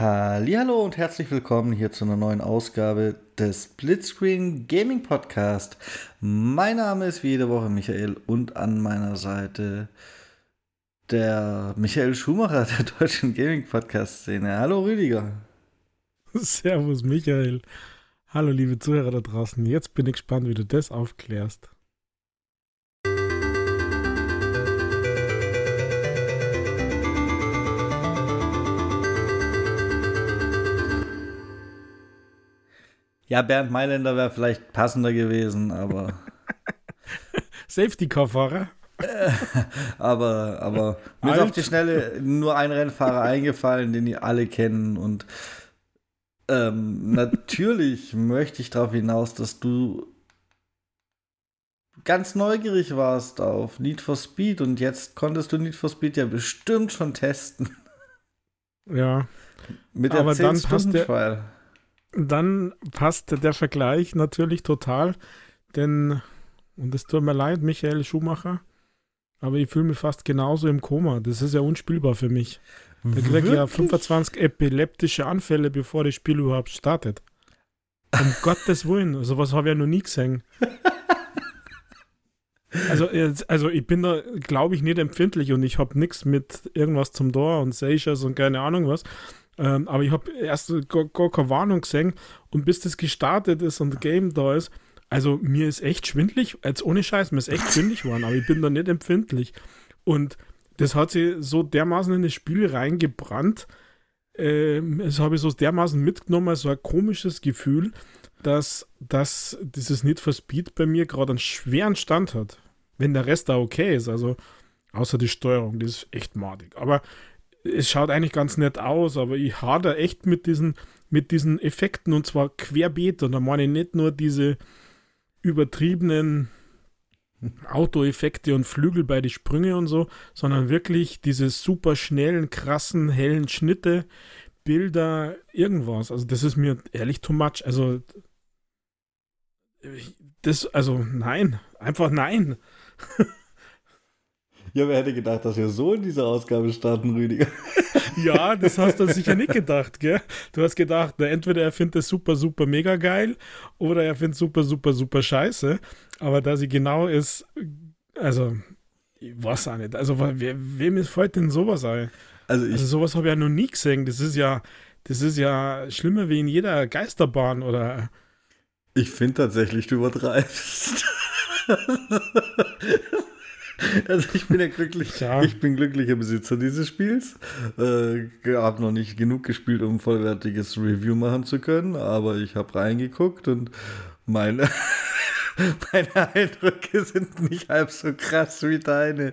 Hallo und herzlich willkommen hier zu einer neuen Ausgabe des Blitzscreen Gaming Podcast. Mein Name ist wie jede Woche Michael und an meiner Seite der Michael Schumacher der deutschen Gaming Podcast Szene. Hallo Rüdiger. Servus Michael. Hallo liebe Zuhörer da draußen. Jetzt bin ich gespannt, wie du das aufklärst. Ja, Bernd Mailänder wäre vielleicht passender gewesen, aber. Safety-Car-Fahrer? aber, aber mir ist auf die Schnelle nur ein Rennfahrer eingefallen, den ihr alle kennen. Und ähm, natürlich möchte ich darauf hinaus, dass du ganz neugierig warst auf Need for Speed und jetzt konntest du Need for Speed ja bestimmt schon testen. Ja. Mit der aber 10 dann passt der. Dann passt der Vergleich natürlich total, denn, und es tut mir leid, Michael Schumacher, aber ich fühle mich fast genauso im Koma. Das ist ja unspielbar für mich. Ich kriege ja 25 epileptische Anfälle, bevor das Spiel überhaupt startet. Um Gottes Willen, sowas habe ich ja noch nie gesehen. Also, jetzt- also ich bin da, glaube ich, nicht empfindlich und ich habe nichts mit irgendwas zum Tor und Seychelles und keine Ahnung was. Ähm, aber ich habe erst gar, keine Warnung gesehen und bis das gestartet ist und das Game da ist, also mir ist echt schwindlig, jetzt ohne Scheiß, mir ist echt schwindlig geworden, aber ich bin da nicht empfindlich. Und das hat sich so dermaßen in das Spiel reingebrannt, ähm, das habe ich so dermaßen mitgenommen, so ein komisches Gefühl, dass, dass dieses Need for Speed bei mir gerade einen schweren Stand hat. Wenn der Rest da okay ist, also außer die Steuerung, die ist echt madig. Aber es schaut eigentlich ganz nett aus, aber ich hader echt mit diesen, mit diesen Effekten und zwar querbeet. Und da meine ich nicht nur diese übertriebenen Autoeffekte und Flügel bei die Sprünge und so, sondern wirklich diese super schnellen, krassen, hellen Schnitte, Bilder, irgendwas. Also das ist mir ehrlich too much. Also das, also nein, einfach nein. Ja, wer hätte gedacht, dass wir so in dieser Ausgabe starten, Rüdiger? Ja, das hast du sicher nicht gedacht, gell? Du hast gedacht, na, entweder er findet es super, super, mega geil oder er findet es super, super, super scheiße. Aber da sie genau ist, also, ich weiß auch nicht. Also, wer, wem ist fällt denn sowas ein? Also ich, Also, sowas habe ich ja noch nie gesehen. Das ist ja, das ist ja schlimmer wie in jeder Geisterbahn oder. ich finde tatsächlich, du übertreibst. Also ich bin ja glücklich, Ja. ich bin glücklicher Besitzer dieses Spiels. Äh, habe noch nicht genug gespielt, um ein vollwertiges Review machen zu können, aber ich habe reingeguckt und meine, meine Eindrücke sind nicht halb so krass wie deine.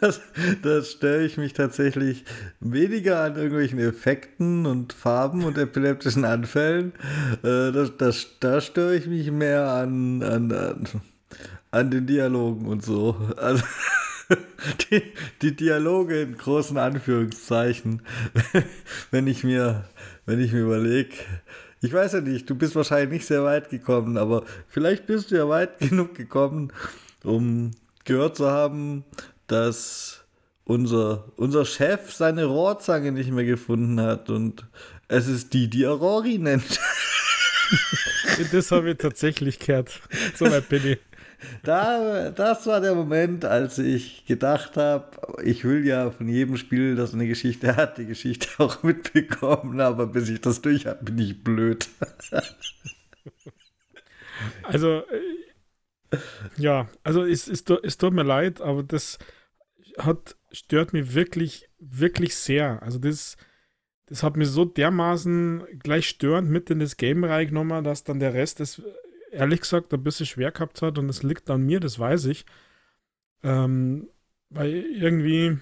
Das, das störe ich mich tatsächlich weniger an irgendwelchen Effekten und Farben und epileptischen Anfällen. Äh, das, das, da störe ich mich mehr an, an, an, an den Dialogen und so. Also die, die Dialoge in großen Anführungszeichen. Wenn ich mir, wenn ich mir überlege, ich weiß ja nicht, du bist wahrscheinlich nicht sehr weit gekommen, aber vielleicht bist du ja weit genug gekommen, um gehört zu haben, dass unser, unser Chef seine Rohrzange nicht mehr gefunden hat und es ist die, die er Rory nennt. Das habe ich tatsächlich gehört. So weit bin ich. Da, das war der Moment, als ich gedacht habe, ich will ja von jedem Spiel, das eine Geschichte hat, die Geschichte auch mitbekommen, aber bis ich das durch habe, bin ich blöd. Also, äh, ja, also es, es, es tut mir leid, aber das hat, stört mich wirklich, wirklich sehr. Also das, das hat mir so dermaßen gleich störend mit in das Game reingenommen, dass dann der Rest es ehrlich gesagt ein bisschen schwer gehabt hat und es liegt an mir, das weiß ich. Ähm, weil irgendwie,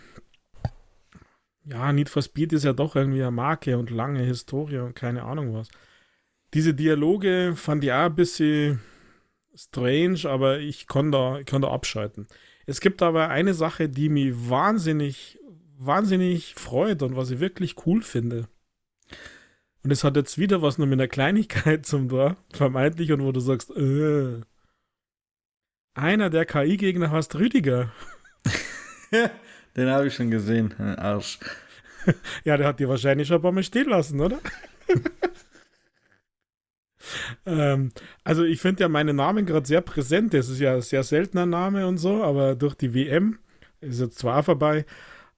ja, Need for Speed ist ja doch irgendwie eine Marke und lange Historie und keine Ahnung was. Diese Dialoge fand ich auch ein bisschen strange, aber ich kann da, kann da abschalten. Es gibt aber eine Sache, die mich wahnsinnig, wahnsinnig freut und was ich wirklich cool finde. Und es hat jetzt wieder was nur mit einer Kleinigkeit zum Tor, vermeintlich, und wo du sagst, äh, einer der KI-Gegner heißt Rüdiger. Den habe ich schon gesehen, Arsch. ja, der hat die wahrscheinlich schon ein paar Mal stehen lassen, oder? ähm, also ich finde ja meinen Namen gerade sehr präsent. Das ist ja ein sehr seltener Name und so, aber durch die WM ist jetzt zwar vorbei.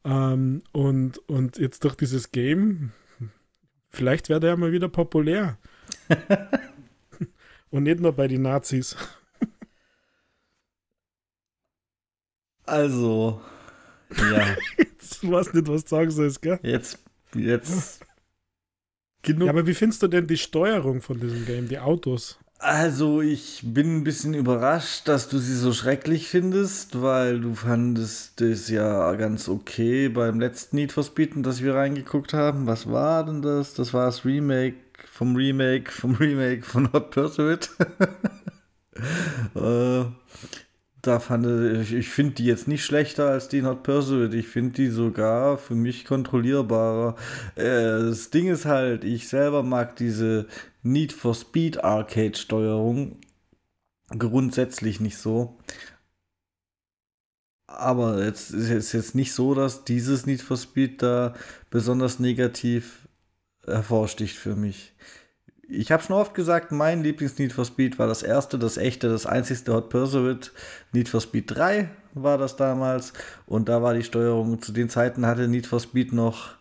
Ähm, und, und jetzt durch dieses Game, vielleicht wäre der ja mal wieder populär. und nicht nur bei den Nazis. also, ja. du weißt nicht, was du sagen sollst, gell? Jetzt, jetzt. Genug. Ja, aber wie findest du denn die Steuerung von diesem Game, die Autos? Also, ich bin ein bisschen überrascht, dass du sie so schrecklich findest, weil du fandest das ja ganz okay beim letzten Need for Speed, das wir reingeguckt haben. Was war denn das? Das war das Remake vom Remake vom Remake von Hot Pursuit. äh, da fand ich, ich finde die jetzt nicht schlechter als die Not Pursuit. Ich finde die sogar für mich kontrollierbarer. Äh, das Ding ist halt, ich selber mag diese Need for Speed Arcade Steuerung grundsätzlich nicht so. Aber jetzt ist es jetzt nicht so, dass dieses Need for Speed da besonders negativ hervorsticht für mich ich habe schon oft gesagt, mein Lieblings-Need for Speed war das erste, das echte, das einzigste Hot Pursuit. Need for Speed 3 war das damals. Und da war die Steuerung, zu den Zeiten hatte Need for Speed noch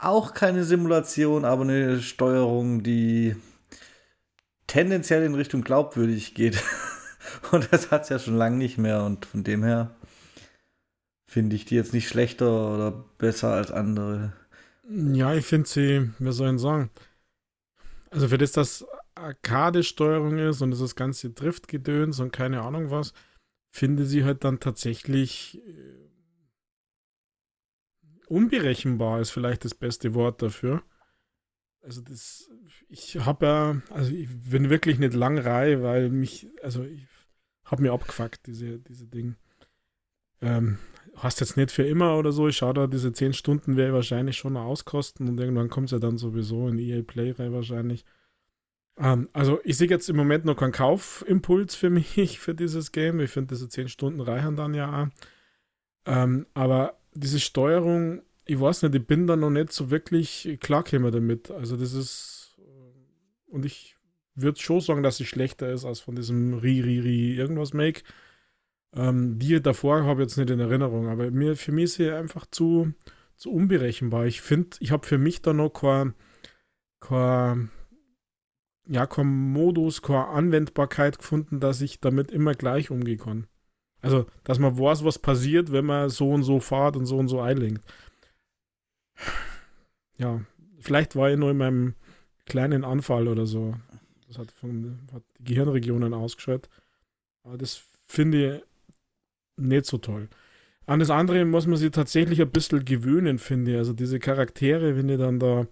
auch keine Simulation, aber eine Steuerung, die tendenziell in Richtung glaubwürdig geht. Und das hat es ja schon lange nicht mehr. Und von dem her finde ich die jetzt nicht schlechter oder besser als andere. Ja, ich finde sie, wir sollen sagen, also für das das Arcade-Steuerung ist und das ganze Driftgedöns und keine Ahnung was, finde sie halt dann tatsächlich äh, unberechenbar ist vielleicht das beste Wort dafür. Also das, ich habe ja, also ich bin wirklich nicht lang rei, weil mich, also ich habe mir abgefuckt, diese, diese Dinge. Ähm, hast jetzt nicht für immer oder so. Ich schaue da, diese 10 Stunden werde ich wahrscheinlich schon auskosten und irgendwann kommt es ja dann sowieso in EA Play rein wahrscheinlich. Ähm, also ich sehe jetzt im Moment noch keinen Kaufimpuls für mich für dieses Game. Ich finde, diese 10 Stunden reichen dann ja auch. Ähm, aber diese Steuerung, ich weiß nicht, ich bin da noch nicht so wirklich klargekommen damit. Also das ist, äh, und ich würde schon sagen, dass sie schlechter ist als von diesem Ri-Ri-Ri irgendwas Make. Ähm, die davor habe ich jetzt nicht in Erinnerung, aber mir, für mich ist sie einfach zu, zu unberechenbar. Ich finde, ich habe für mich da noch kein, kein, ja, kein Modus, keine Anwendbarkeit gefunden, dass ich damit immer gleich umgehen kann. Also, dass man weiß, was passiert, wenn man so und so fahrt und so und so einlenkt. Ja, vielleicht war ich nur in meinem kleinen Anfall oder so. Das hat, von, hat die Gehirnregionen ausgeschaltet. Aber das finde ich nicht so toll. An das andere muss man sich tatsächlich ein bisschen gewöhnen, finde ich. Also diese Charaktere, wenn die dann da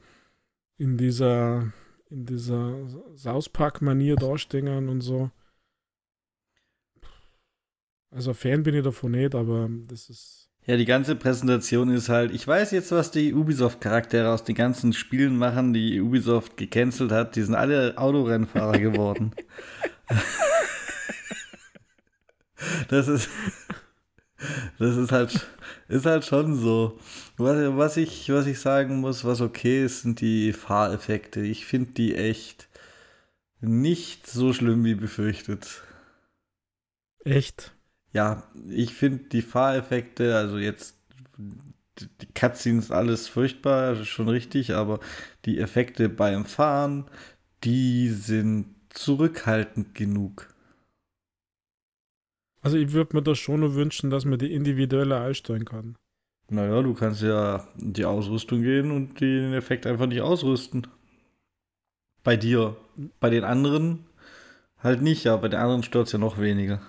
in dieser, in dieser South Park-Manier dastehen und so. Also Fan bin ich davon nicht, aber das ist. Ja, die ganze Präsentation ist halt, ich weiß jetzt, was die Ubisoft-Charaktere aus den ganzen Spielen machen, die Ubisoft gecancelt hat. Die sind alle Autorennfahrer geworden. das ist. Das ist halt, ist halt schon so. Was, was, ich, was ich sagen muss, was okay ist, sind die Fahreffekte. Ich finde die echt nicht so schlimm wie befürchtet. Echt? Ja, ich finde die Fahreffekte, also jetzt die Cutscenes alles furchtbar, schon richtig, aber die Effekte beim Fahren, die sind zurückhaltend genug. Also ich würde mir das schon nur wünschen, dass man die individuelle einstellen kann. Naja, du kannst ja in die Ausrüstung gehen und den Effekt einfach nicht ausrüsten. Bei dir. Bei den anderen halt nicht, ja. Bei den anderen stört es ja noch weniger.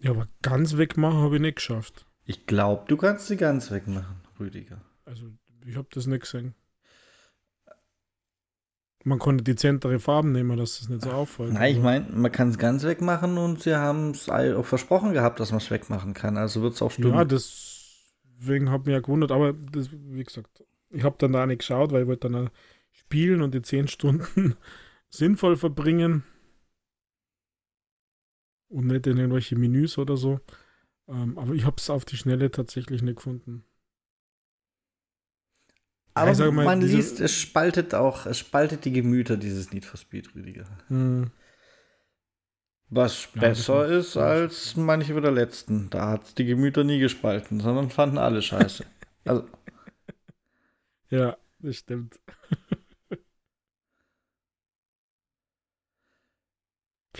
Ja, aber ganz wegmachen habe ich nicht geschafft. Ich glaube, du kannst sie ganz wegmachen, Rüdiger. Also, ich habe das nicht gesehen. Man konnte dezentere Farben nehmen, dass es nicht so auffällt. Nein, ich meine, man kann es ganz wegmachen und sie haben es auch versprochen gehabt, dass man es wegmachen kann. Also wird es auch stimmen. Ja, deswegen hat mich ja gewundert, aber das, wie gesagt, ich habe dann da nicht geschaut, weil ich wollte dann spielen und die 10 Stunden sinnvoll verbringen. Und nicht in irgendwelche Menüs oder so. Ähm, aber ich habe es auf die Schnelle tatsächlich nicht gefunden. Aber ja, mal, man liest, es spaltet auch, es spaltet die Gemüter, dieses Need for Speed, Rüdiger. Hm. Was ja, besser ist als manche der letzten. Da hat es die Gemüter nie gespalten, sondern fanden alle scheiße. also. Ja, das stimmt.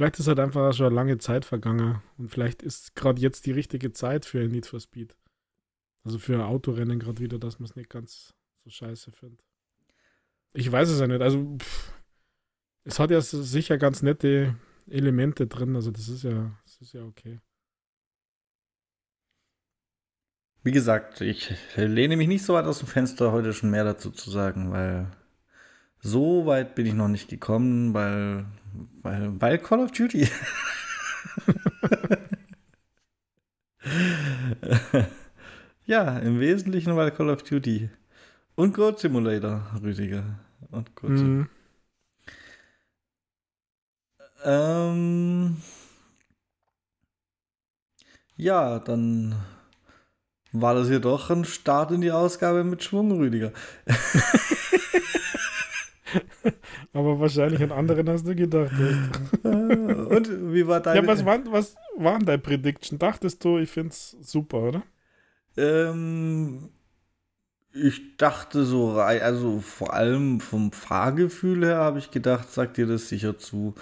Vielleicht ist halt einfach schon eine lange Zeit vergangen und vielleicht ist gerade jetzt die richtige Zeit für ein Need for Speed. Also für Autorennen gerade wieder, dass man es nicht ganz so scheiße findet. Ich weiß es ja nicht. Also, pff, es hat ja sicher ganz nette Elemente drin. Also, das ist ja, das ist ja okay. Wie gesagt, ich lehne mich nicht so weit aus dem Fenster, heute schon mehr dazu zu sagen, weil so weit bin ich noch nicht gekommen, weil, weil, weil Call of Duty. ja, im Wesentlichen weil Call of Duty. Und Code Simulator, Rüdiger. Und Code mhm. Ähm, ja, dann war das hier doch ein Start in die Ausgabe mit Schwung, Rüdiger. Aber wahrscheinlich an anderen hast du gedacht. Und wie war deine... Ja, was waren, was waren deine Prediction? Dachtest du, ich finde es super, oder? Ähm, ich dachte so, also vor allem vom Fahrgefühl her habe ich gedacht, sagt dir das sicher zu.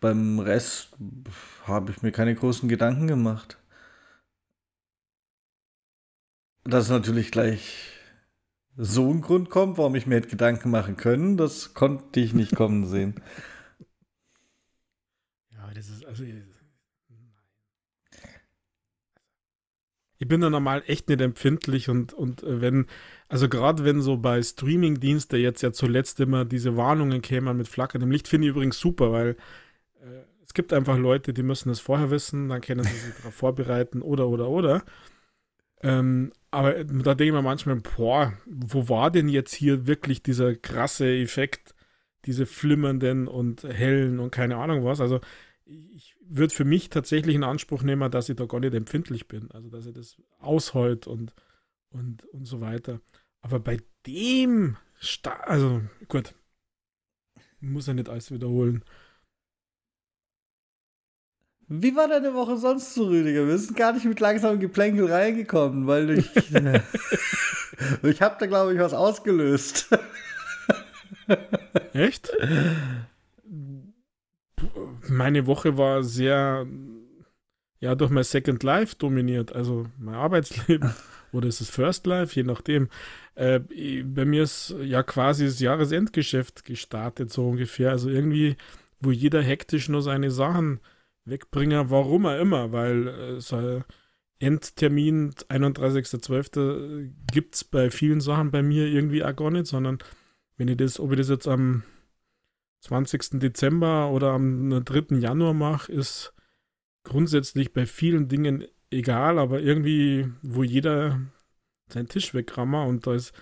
Beim Rest habe ich mir keine großen Gedanken gemacht. Dass natürlich gleich so ein Grund kommt, warum ich mir hätte Gedanken machen können, das konnte ich nicht kommen sehen. Ja, das ist also ich bin da normal echt nicht empfindlich und, und äh, wenn, also gerade wenn so bei Streaming-Diensten jetzt ja zuletzt immer diese Warnungen kämen mit flackerndem Licht, finde ich übrigens super, weil äh, es gibt einfach Leute, die müssen das vorher wissen, dann können sie sich darauf vorbereiten oder, oder, oder. Ähm, aber da denke ich mir manchmal, boah, wo war denn jetzt hier wirklich dieser krasse Effekt, diese flimmernden und hellen und keine Ahnung was. Also ich würde für mich tatsächlich in Anspruch nehmen, dass ich da gar nicht empfindlich bin. Also dass ich das ausheut und, und, und so weiter. Aber bei dem, Sta also gut, muss er nicht alles wiederholen. Wie war deine Woche sonst so, Rüdiger? Wir sind gar nicht mit langsamem Geplänkel reingekommen, weil ich. ich habe da, glaube ich, was ausgelöst. Echt? meine Woche war sehr, ja, durch mein Second Life dominiert, also mein Arbeitsleben oder ist es First Life, je nachdem. Äh, bei mir ist ja quasi das Jahresendgeschäft gestartet, so ungefähr. Also irgendwie, wo jeder hektisch nur seine Sachen wegbringt, warum er immer, weil äh, so Endtermin 31.12. gibt es bei vielen Sachen bei mir irgendwie auch gar nicht, sondern wenn ich das, ob ich das jetzt am 20. Dezember oder am 3. Januar mache, ist grundsätzlich bei vielen Dingen egal, aber irgendwie, wo jeder seinen Tisch wegrammer und da ist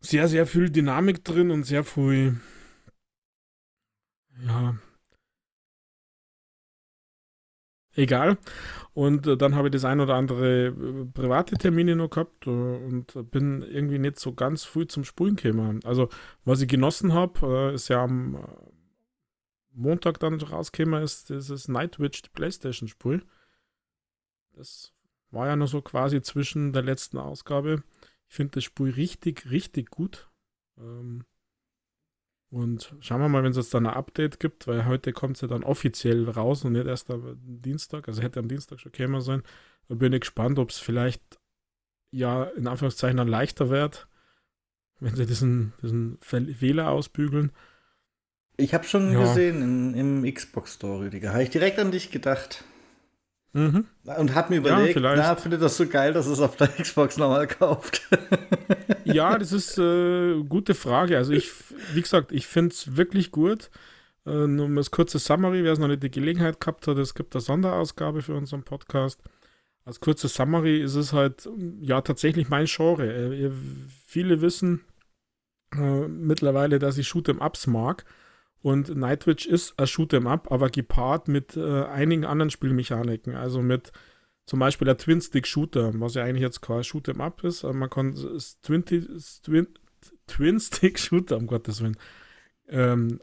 sehr, sehr viel Dynamik drin und sehr viel, ja, egal. Und äh, dann habe ich das ein oder andere äh, private Termine noch gehabt äh, und bin irgendwie nicht so ganz früh zum Spulen gekommen. Also, was ich genossen habe, ist ja am Montag dann rausgekommen, ist dieses Nightwitch Playstation-Spul. Das war ja noch so quasi zwischen der letzten Ausgabe. Ich finde das Spiel richtig, richtig gut. Ähm, und schauen wir mal, wenn es jetzt dann ein Update gibt, weil heute kommt es ja dann offiziell raus und nicht erst am Dienstag. Also hätte am Dienstag schon kämen sein. Da bin ich gespannt, ob es vielleicht ja in Anführungszeichen dann leichter wird, wenn sie diesen, diesen Fehler ausbügeln. Ich habe schon ja. gesehen im, im Xbox Store, Rüdiger. Habe ich direkt an dich gedacht. Mhm. Und hab mir überlegt, ja, na, findet das so geil, dass es auf der Xbox nochmal kauft. Ja, das ist eine äh, gute Frage. Also ich, wie gesagt, ich finde es wirklich gut. Äh, nur das kurze Summary, wer es noch nicht die Gelegenheit gehabt hat, es gibt eine Sonderausgabe für unseren Podcast. Als kurze Summary ist es halt, ja, tatsächlich mein Genre. Äh, viele wissen äh, mittlerweile, dass ich Shoot'em Ups mag. Und Nightwitch ist ein Shoot'em Up, aber gepaart mit äh, einigen anderen Spielmechaniken. Also mit zum Beispiel der Twin-Stick-Shooter, was ja eigentlich jetzt kein Shoot'em Up ist. Aber man kann Twin, Twin, Twin-Stick-Shooter, um Gottes Willen, ähm,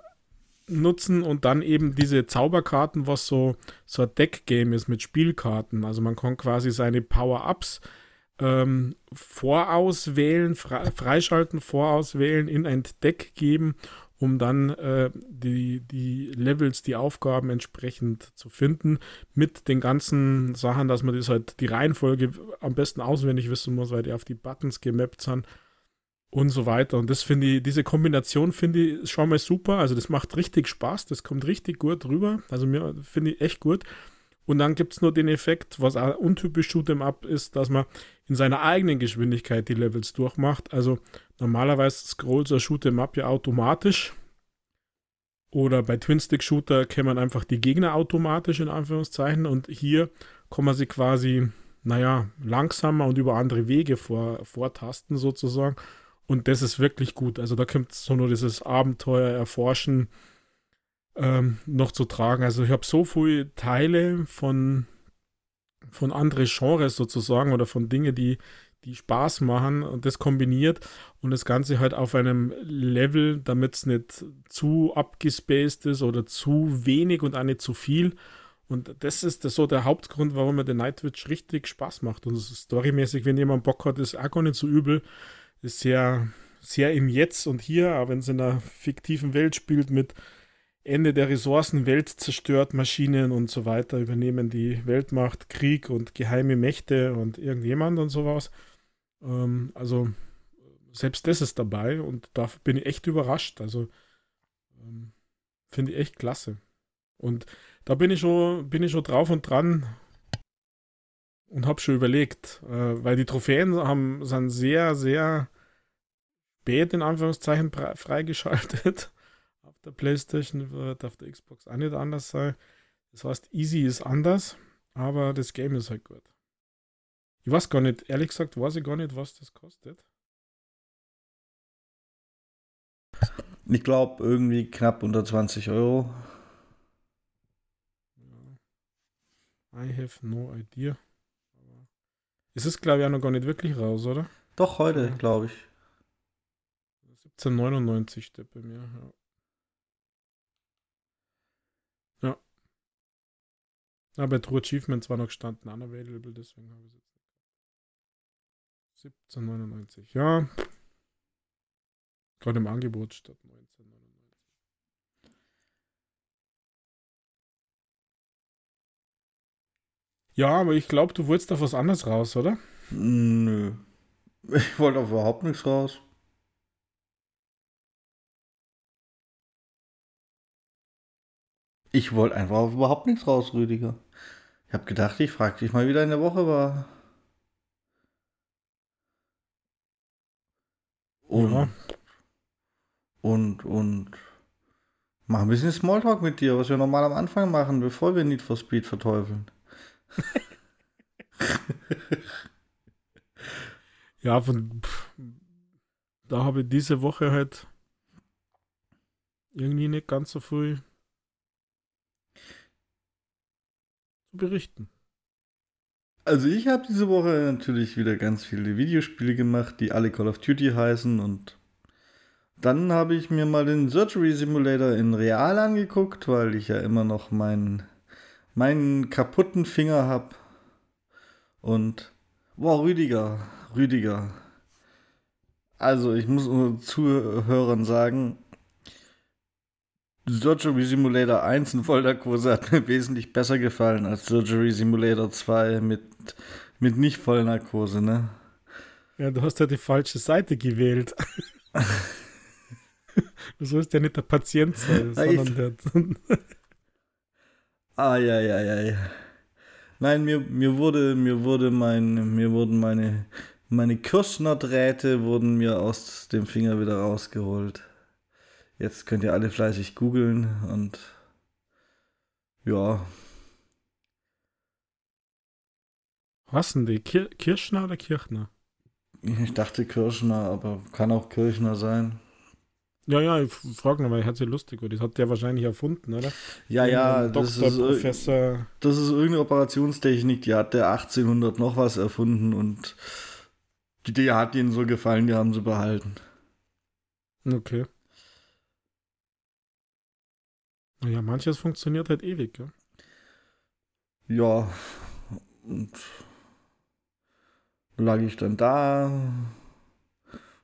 nutzen und dann eben diese Zauberkarten, was so, so ein Deck-Game ist mit Spielkarten. Also man kann quasi seine Power-Ups ähm, vorauswählen, fre freischalten, vorauswählen, in ein Deck geben, um dann äh, die, die Levels, die Aufgaben entsprechend zu finden, mit den ganzen Sachen, dass man das halt die Reihenfolge am besten auswendig wissen muss, weil die auf die Buttons gemappt sind und so weiter. Und das finde ich, diese Kombination finde ich schon mal super. Also das macht richtig Spaß, das kommt richtig gut rüber. Also mir finde ich echt gut. Und dann gibt es nur den Effekt, was auch untypisch Shoot'em Up ist, dass man in seiner eigenen Geschwindigkeit die Levels durchmacht. Also normalerweise scrollt so ein Shoot'em Up ja automatisch. Oder bei Twin-Stick-Shooter kennt man einfach die Gegner automatisch in Anführungszeichen. Und hier kann man sie quasi, naja, langsamer und über andere Wege vor, vortasten sozusagen. Und das ist wirklich gut. Also da kommt so nur dieses Abenteuer erforschen ähm, noch zu tragen. Also ich habe so viele Teile von, von anderen Genres sozusagen oder von Dingen, die, die Spaß machen und das kombiniert und das Ganze halt auf einem Level, damit es nicht zu abgespaced ist oder zu wenig und auch nicht zu viel. Und das ist das so der Hauptgrund, warum mir der Nightwitch richtig Spaß macht. Und storymäßig, wenn jemand Bock hat, ist auch gar nicht so übel. Ist sehr, sehr im Jetzt und hier, aber wenn es in einer fiktiven Welt spielt mit Ende der Ressourcen, Welt zerstört, Maschinen und so weiter übernehmen die Weltmacht, Krieg und geheime Mächte und irgendjemand und sowas. Ähm, also selbst das ist dabei und da bin ich echt überrascht. Also ähm, finde ich echt klasse. Und da bin ich schon, bin ich schon drauf und dran und habe schon überlegt, äh, weil die Trophäen haben, sind sehr, sehr spät in Anführungszeichen freigeschaltet der PlayStation wird auf der Xbox auch nicht anders sein. Das heißt, Easy ist anders, aber das Game ist halt gut. Ich weiß gar nicht, ehrlich gesagt, weiß ich gar nicht, was das kostet. Ich glaube, irgendwie knapp unter 20 Euro. Ja. I have no idea. Es ist, glaube ich, auch noch gar nicht wirklich raus, oder? Doch, heute, glaube ich. 1799 steht bei mir, ja. Ja, bei True Achievements war noch gestanden unavailable, deswegen habe ich es jetzt. 1799, ja. Gerade im Angebot statt 1999. Ja, aber ich glaube, du wolltest auf was anderes raus, oder? Nö. Ich wollte auf überhaupt nichts raus. Ich wollte einfach auf überhaupt nichts raus, Rüdiger. Ich habe gedacht, ich frage dich mal wieder in der Woche war. Und, ja. und, und mach ein bisschen Smalltalk mit dir, was wir normal am Anfang machen, bevor wir Need for Speed verteufeln. ja, von da habe ich diese Woche halt irgendwie nicht ganz so früh zu berichten. Also ich habe diese Woche natürlich wieder ganz viele Videospiele gemacht, die alle Call of Duty heißen und dann habe ich mir mal den Surgery Simulator in Real angeguckt, weil ich ja immer noch meinen, meinen kaputten Finger habe. Und, wow, Rüdiger, Rüdiger. Also ich muss unseren Zuhörern sagen, Surgery Simulator 1 in Vollnarkose hat mir wesentlich besser gefallen als Surgery Simulator 2 mit, mit nicht Vollnarkose, ne? Ja, du hast ja die falsche Seite gewählt. du sollst ja nicht der Patient sein, ah, sondern der. ah, ja, ja, ja, ja. Nein, mir, mir wurde, mir wurde mein, mir wurden meine, meine Kirschner-Drähte wurden mir aus dem Finger wieder rausgeholt. Jetzt könnt ihr alle fleißig googeln und ja. Was denn die? Kir Kirschner oder Kirchner? Ich dachte Kirschner, aber kann auch Kirchner sein. Ja, ja, ich frage weil ich hatte lustig, das hat der wahrscheinlich erfunden, oder? Ja, ja, das ist, Professor. das ist irgendeine Operationstechnik, die hat der 1800 noch was erfunden und die Idee hat ihnen so gefallen, die haben sie behalten. Okay. Naja, manches funktioniert halt ewig, ja. Ja, und lag ich dann da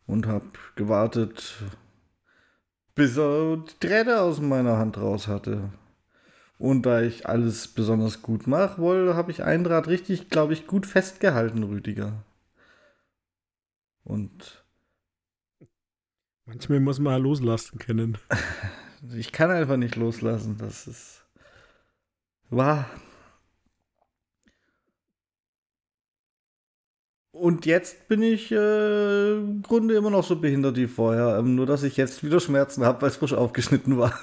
und hab gewartet, bis er die Träne aus meiner Hand raus hatte. Und da ich alles besonders gut mache, wohl, habe ich ein Draht richtig, glaube ich, gut festgehalten, Rüdiger. Und manchmal muss man loslassen können. ich kann einfach nicht loslassen. Das ist wahr. Und jetzt bin ich äh, im Grunde immer noch so behindert wie vorher. Ähm, nur, dass ich jetzt wieder Schmerzen habe, weil es frisch aufgeschnitten war.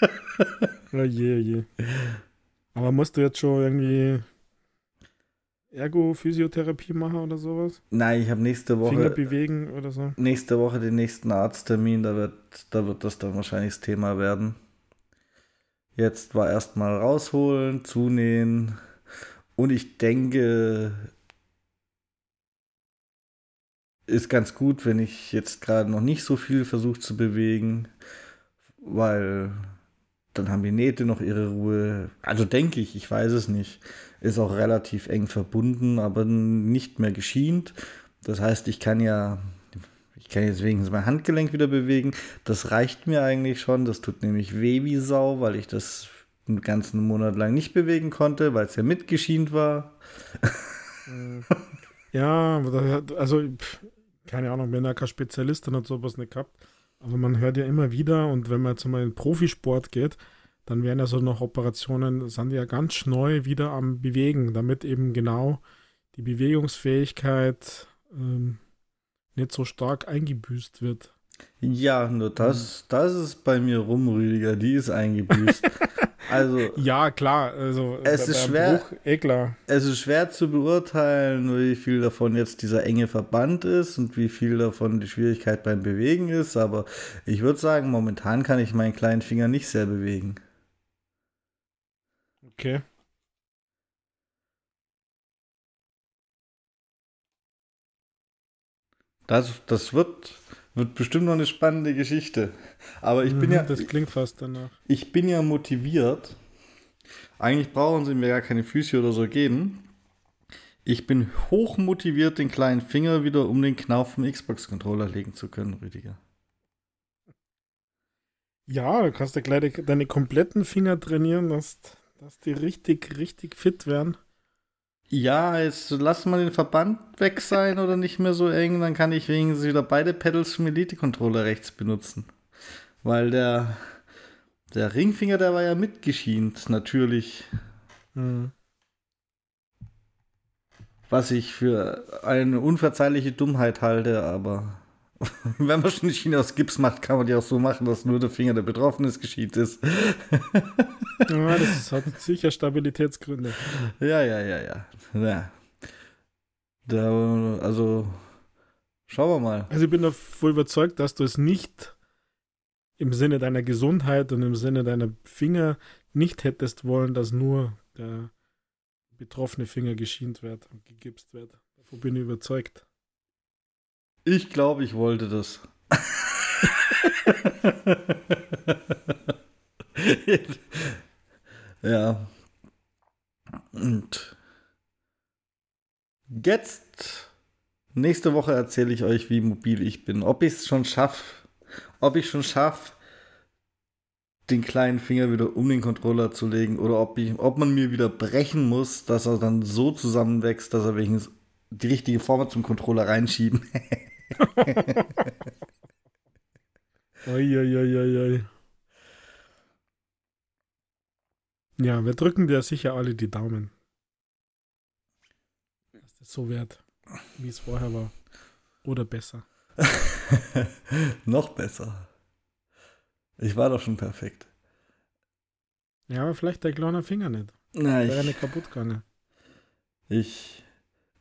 oh je, oh je. Aber musst du jetzt schon irgendwie Ergo-Physiotherapie machen oder sowas? Nein, ich habe nächste Woche. Finger bewegen oder so? Nächste Woche den nächsten Arzttermin, da wird, da wird das dann wahrscheinlich das Thema werden. Jetzt war erstmal rausholen, zunähen. Und ich denke, ist ganz gut, wenn ich jetzt gerade noch nicht so viel versuche zu bewegen, weil dann haben die Nähte noch ihre Ruhe. Also denke ich, ich weiß es nicht. Ist auch relativ eng verbunden, aber nicht mehr geschient. Das heißt, ich kann ja, ich kann jetzt wenigstens mein Handgelenk wieder bewegen. Das reicht mir eigentlich schon. Das tut nämlich weh wie Sau, weil ich das einen ganzen Monat lang nicht bewegen konnte, weil es ja mitgeschient war. Ja, also keine Ahnung, wenn er kein Spezialist und sowas nicht gehabt. Aber man hört ja immer wieder, und wenn man jetzt mal in den Profisport geht, dann werden ja so noch Operationen, sind ja ganz neu wieder am Bewegen, damit eben genau die Bewegungsfähigkeit ähm, nicht so stark eingebüßt wird. Ja, nur das, das ist bei mir rum, Rüdiger, die ist eingebüßt. Also ja, klar. Also es ist schwer. Bruch, eh klar. Es ist schwer zu beurteilen, wie viel davon jetzt dieser enge Verband ist und wie viel davon die Schwierigkeit beim Bewegen ist. Aber ich würde sagen, momentan kann ich meinen kleinen Finger nicht sehr bewegen. Okay. Das, das wird wird bestimmt noch eine spannende Geschichte. Aber ich bin mhm, ja. Das klingt fast danach. Ich bin ja motiviert. Eigentlich brauchen sie mir gar keine Füße oder so geben. Ich bin hoch motiviert, den kleinen Finger wieder um den Knauf vom Xbox-Controller legen zu können, Rüdiger. Ja, du kannst ja gleich deine kompletten Finger trainieren, dass, dass die richtig, richtig fit werden. Ja, jetzt lass mal den Verband weg sein oder nicht mehr so eng, dann kann ich wenigstens wieder beide Pedals vom Elite-Controller rechts benutzen. Weil der, der Ringfinger, der war ja mitgeschient, natürlich. Mhm. Was ich für eine unverzeihliche Dummheit halte, aber wenn man schon eine Schiene aus Gips macht, kann man die auch so machen, dass nur der Finger der Betroffene geschieht ist. ja, das hat sicher Stabilitätsgründe. Ja, ja, ja, ja. ja. Da, also, schauen wir mal. Also ich bin da voll überzeugt, dass du es nicht im Sinne deiner Gesundheit und im Sinne deiner Finger nicht hättest wollen, dass nur der betroffene Finger geschient wird und gegipst wird. Davon bin ich überzeugt. Ich glaube, ich wollte das. ja. Und jetzt, nächste Woche erzähle ich euch, wie mobil ich bin. Ob ich es schon schaffe, ob ich schon schaffe, den kleinen Finger wieder um den Controller zu legen oder ob, ich, ob man mir wieder brechen muss, dass er dann so zusammenwächst, dass er wenigstens die richtige Form zum Controller reinschieben. Uiuiuiui. Ja, wir drücken dir sicher alle die Daumen. Dass das so wird, wie es vorher war. Oder besser. Noch besser. Ich war doch schon perfekt. Ja, aber vielleicht der kleine Finger nicht. Nein. Wäre nicht kaputt gegangen. Ich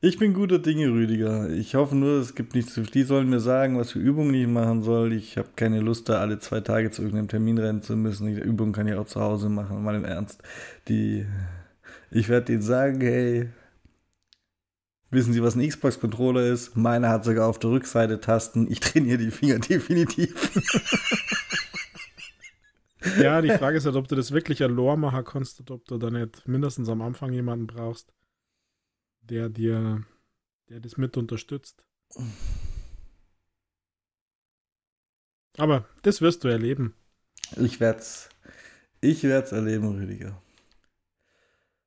ich bin guter Dinge, Rüdiger. Ich hoffe nur, es gibt nicht zu. Die sollen mir sagen, was für Übungen ich machen soll. Ich habe keine Lust, da alle zwei Tage zu irgendeinem Termin rennen zu müssen. Die Übungen kann ich auch zu Hause machen, mal im Ernst. Die, ich werde denen sagen, hey, Wissen Sie, was ein Xbox-Controller ist? Meiner hat sogar auf der Rückseite Tasten. Ich trainiere die Finger definitiv. ja, die Frage ist halt, ob du das wirklich ein Lore machen kannst oder ob du da nicht mindestens am Anfang jemanden brauchst, der dir, der das mit unterstützt. Aber das wirst du erleben. Ich werde es ich werd's erleben, Rüdiger.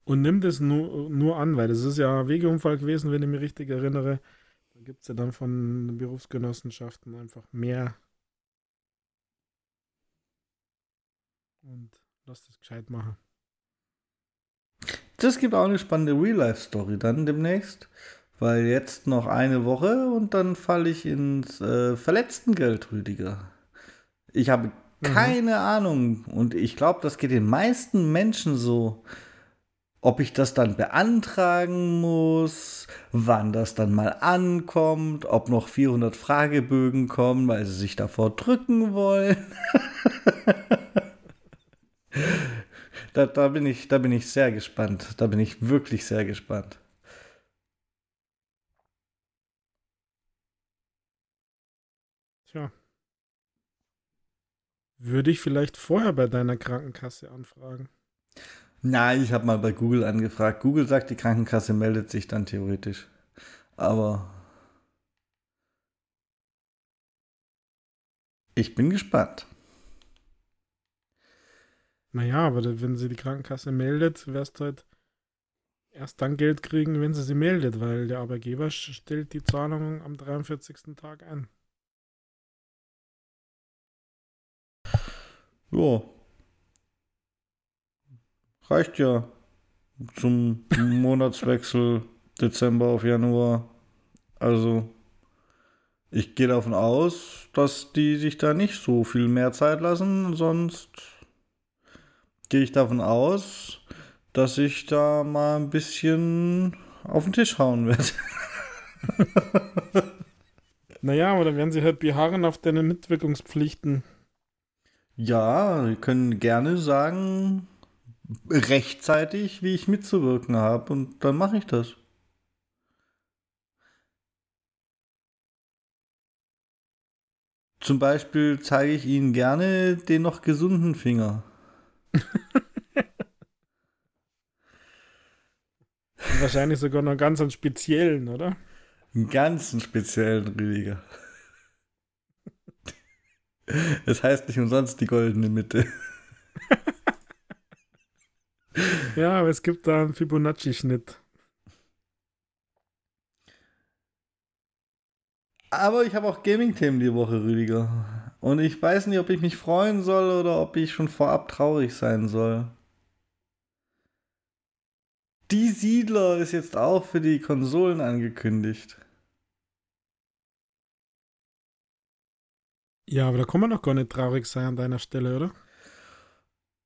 Und nimm das nur, nur an, weil das ist ja ein Wegeunfall gewesen, wenn ich mich richtig erinnere. Da gibt es ja dann von Berufsgenossenschaften einfach mehr. Und lass das gescheit machen. Das gibt auch eine spannende Real-Life-Story dann demnächst. Weil jetzt noch eine Woche und dann falle ich ins äh, Verletztengeld, Rüdiger. Ich habe mhm. keine mhm. Ahnung und ich glaube, das geht den meisten Menschen so. Ob ich das dann beantragen muss, wann das dann mal ankommt, ob noch 400 Fragebögen kommen, weil sie sich davor drücken wollen. da, da, bin ich, da bin ich sehr gespannt. Da bin ich wirklich sehr gespannt. Tja. Würde ich vielleicht vorher bei deiner Krankenkasse anfragen? Nein, ich habe mal bei Google angefragt. Google sagt, die Krankenkasse meldet sich dann theoretisch. Aber ich bin gespannt. Naja, aber wenn sie die Krankenkasse meldet, wirst du halt erst dann Geld kriegen, wenn sie sie meldet, weil der Arbeitgeber stellt die Zahlung am 43. Tag ein. Ja. Reicht ja zum Monatswechsel Dezember auf Januar. Also, ich gehe davon aus, dass die sich da nicht so viel mehr Zeit lassen. Sonst gehe ich davon aus, dass ich da mal ein bisschen auf den Tisch hauen werde. naja, aber dann werden sie halt beharren auf deine Mitwirkungspflichten. Ja, wir können gerne sagen, rechtzeitig, wie ich mitzuwirken habe und dann mache ich das. Zum Beispiel zeige ich Ihnen gerne den noch gesunden Finger. Wahrscheinlich sogar noch ganz einen speziellen, oder? Einen ganzen speziellen Rüdiger. Es heißt nicht umsonst die goldene Mitte. ja, aber es gibt da einen Fibonacci-Schnitt. Aber ich habe auch Gaming-Themen die Woche, Rüdiger. Und ich weiß nicht, ob ich mich freuen soll oder ob ich schon vorab traurig sein soll. Die Siedler ist jetzt auch für die Konsolen angekündigt. Ja, aber da kann man doch gar nicht traurig sein an deiner Stelle, oder?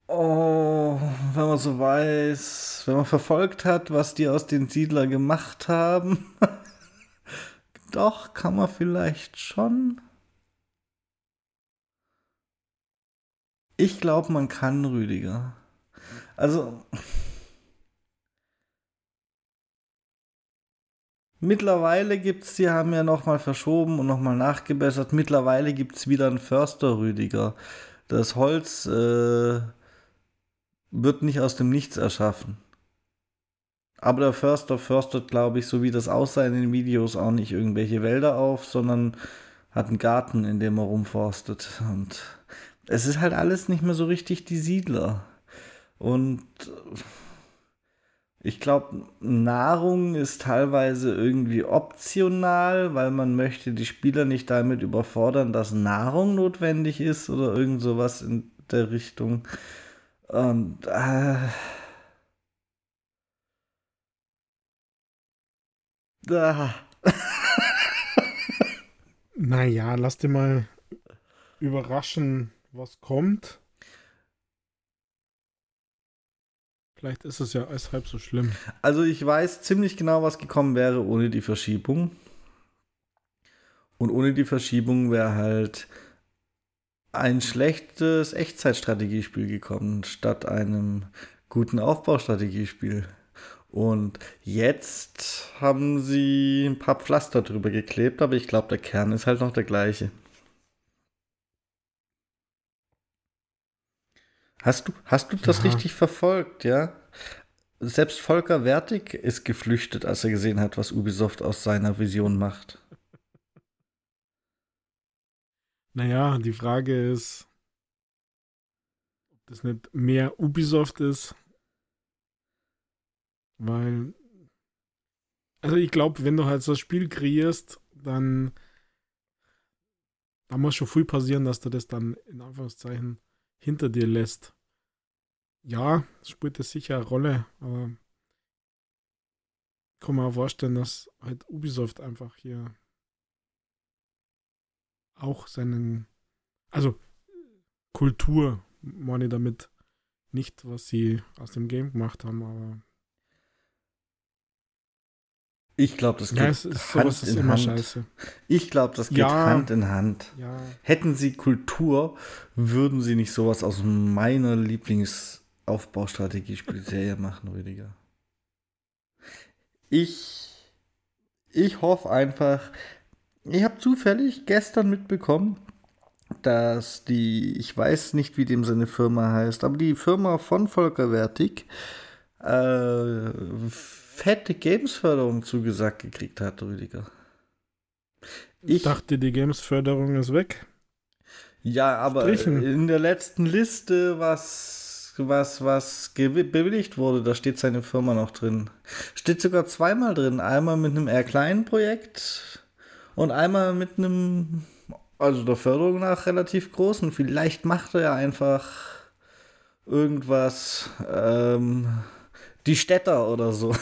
Oh, wenn man so weiß, wenn man verfolgt hat, was die aus den Siedler gemacht haben. doch, kann man vielleicht schon. Ich glaube, man kann, Rüdiger. Also, Mittlerweile gibt es, sie haben ja nochmal verschoben und nochmal nachgebessert, mittlerweile gibt es wieder einen Förster-Rüdiger. Das Holz äh, wird nicht aus dem Nichts erschaffen. Aber der Förster förstet, glaube ich, so wie das aussah in den Videos, auch nicht irgendwelche Wälder auf, sondern hat einen Garten, in dem er rumforstet. Und es ist halt alles nicht mehr so richtig die Siedler. Und ich glaube, Nahrung ist teilweise irgendwie optional, weil man möchte die Spieler nicht damit überfordern, dass Nahrung notwendig ist oder irgend sowas in der Richtung. Und äh, da. naja, lass dir mal überraschen, was kommt. Vielleicht ist es ja alles halb so schlimm. Also ich weiß ziemlich genau, was gekommen wäre ohne die Verschiebung. Und ohne die Verschiebung wäre halt ein schlechtes Echtzeitstrategiespiel gekommen, statt einem guten Aufbaustrategiespiel. Und jetzt haben sie ein paar Pflaster drüber geklebt, aber ich glaube, der Kern ist halt noch der gleiche. Hast du, hast du das ja. richtig verfolgt, ja? Selbst Volker Wertig ist geflüchtet, als er gesehen hat, was Ubisoft aus seiner Vision macht. Naja, die Frage ist, ob das nicht mehr Ubisoft ist weil, also ich glaube, wenn du halt so ein Spiel kreierst, dann da muss schon viel passieren, dass du das dann in Anführungszeichen hinter dir lässt. Ja, spielt das sicher eine Rolle, aber ich kann mir auch vorstellen, dass halt Ubisoft einfach hier auch seinen, also Kultur, meine ich damit, nicht, was sie aus dem Game gemacht haben, aber ich glaube, das geht ja, es ist, Hand in Hand. Scheiße. Ich glaube, das geht ja. Hand in Hand. Ja. Hätten sie Kultur, würden sie nicht sowas aus meiner Lieblingsaufbaustrategiespielserie machen, Rüdiger. Ich, ich hoffe einfach, ich habe zufällig gestern mitbekommen, dass die, ich weiß nicht, wie dem seine Firma heißt, aber die Firma von Volker Wertig äh, fette Games-Förderung zugesagt gekriegt hat, Rüdiger. Ich dachte, die Games-Förderung ist weg. Ja, aber Strichen. in der letzten Liste, was, was, was bewilligt wurde, da steht seine Firma noch drin. Steht sogar zweimal drin. Einmal mit einem eher kleinen Projekt und einmal mit einem, also der Förderung nach relativ großen. Vielleicht macht er ja einfach irgendwas. Ähm, die Städter oder so.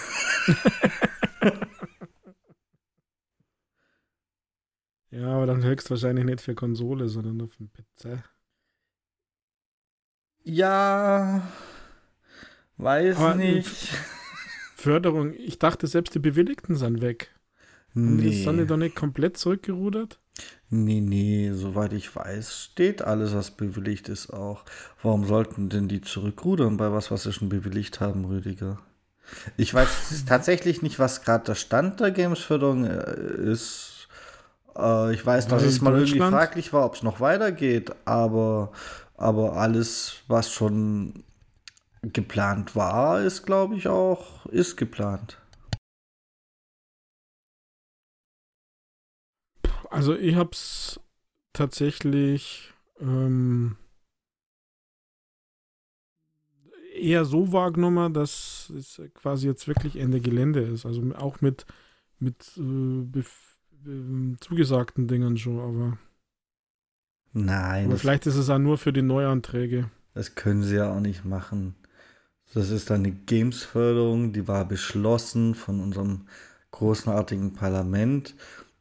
ja, aber dann höchstwahrscheinlich nicht für Konsole, sondern nur für PC. Ja, weiß aber nicht. Förderung, ich dachte, selbst die Bewilligten sind weg. Nee. Die doch nicht komplett zurückgerudert? Nee, nee, soweit ich weiß, steht alles, was bewilligt ist, auch. Warum sollten denn die zurückrudern bei was, was sie schon bewilligt haben, Rüdiger? Ich weiß tatsächlich nicht, was gerade der Stand der Gamesförderung äh, ist. Äh, ich weiß, dass es mal irgendwie fraglich war, ob es noch weitergeht, aber, aber alles, was schon geplant war, ist, glaube ich, auch, ist geplant. Also ich habe es tatsächlich ähm, eher so wahrgenommen, dass es quasi jetzt wirklich Ende Gelände ist. Also auch mit, mit äh, äh, zugesagten Dingen schon, aber. Nein. Aber vielleicht ist es auch nur für die Neuanträge. Das können sie ja auch nicht machen. Das ist eine Games-Förderung, die war beschlossen von unserem großartigen Parlament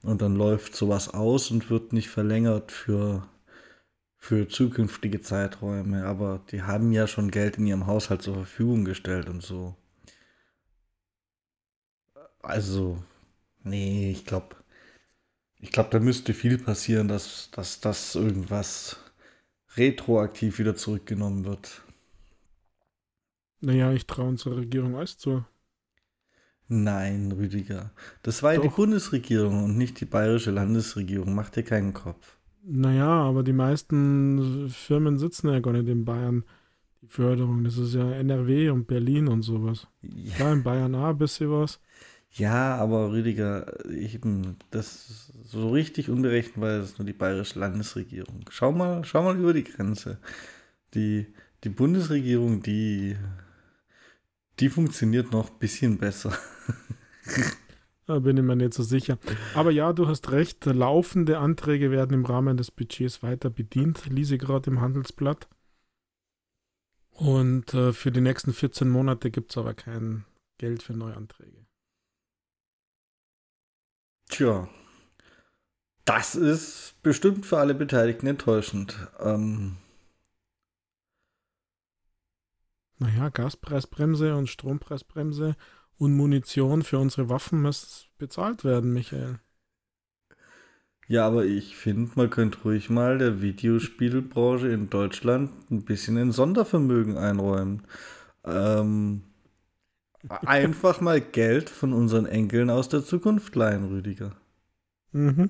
und dann läuft sowas aus und wird nicht verlängert für für zukünftige Zeiträume, aber die haben ja schon Geld in ihrem Haushalt zur Verfügung gestellt und so. Also, nee, ich glaube, ich glaube, da müsste viel passieren, dass, dass das irgendwas retroaktiv wieder zurückgenommen wird. Naja, ich traue unserer Regierung alles zu. Nein, Rüdiger. Das war ja die Bundesregierung und nicht die bayerische Landesregierung. Mach dir keinen Kopf. Naja, aber die meisten Firmen sitzen ja gar nicht in Bayern. Die Förderung, das ist ja NRW und Berlin und sowas. Ja, ja in Bayern auch ein bisschen was. Ja, aber Rüdiger, eben, das so richtig unberechenbar ist nur die bayerische Landesregierung. Schau mal, schau mal über die Grenze. Die, die Bundesregierung, die, die funktioniert noch ein bisschen besser. Da bin ich mir nicht so sicher. Aber ja, du hast recht. Laufende Anträge werden im Rahmen des Budgets weiter bedient. Lese gerade im Handelsblatt. Und äh, für die nächsten 14 Monate gibt es aber kein Geld für Neuanträge. Tja, das ist bestimmt für alle Beteiligten enttäuschend. Ähm naja, Gaspreisbremse und Strompreisbremse und Munition für unsere Waffen muss bezahlt werden, Michael. Ja, aber ich finde, man könnte ruhig mal der Videospielbranche in Deutschland ein bisschen ein Sondervermögen einräumen. Ähm, einfach mal Geld von unseren Enkeln aus der Zukunft leihen, Rüdiger. Mhm.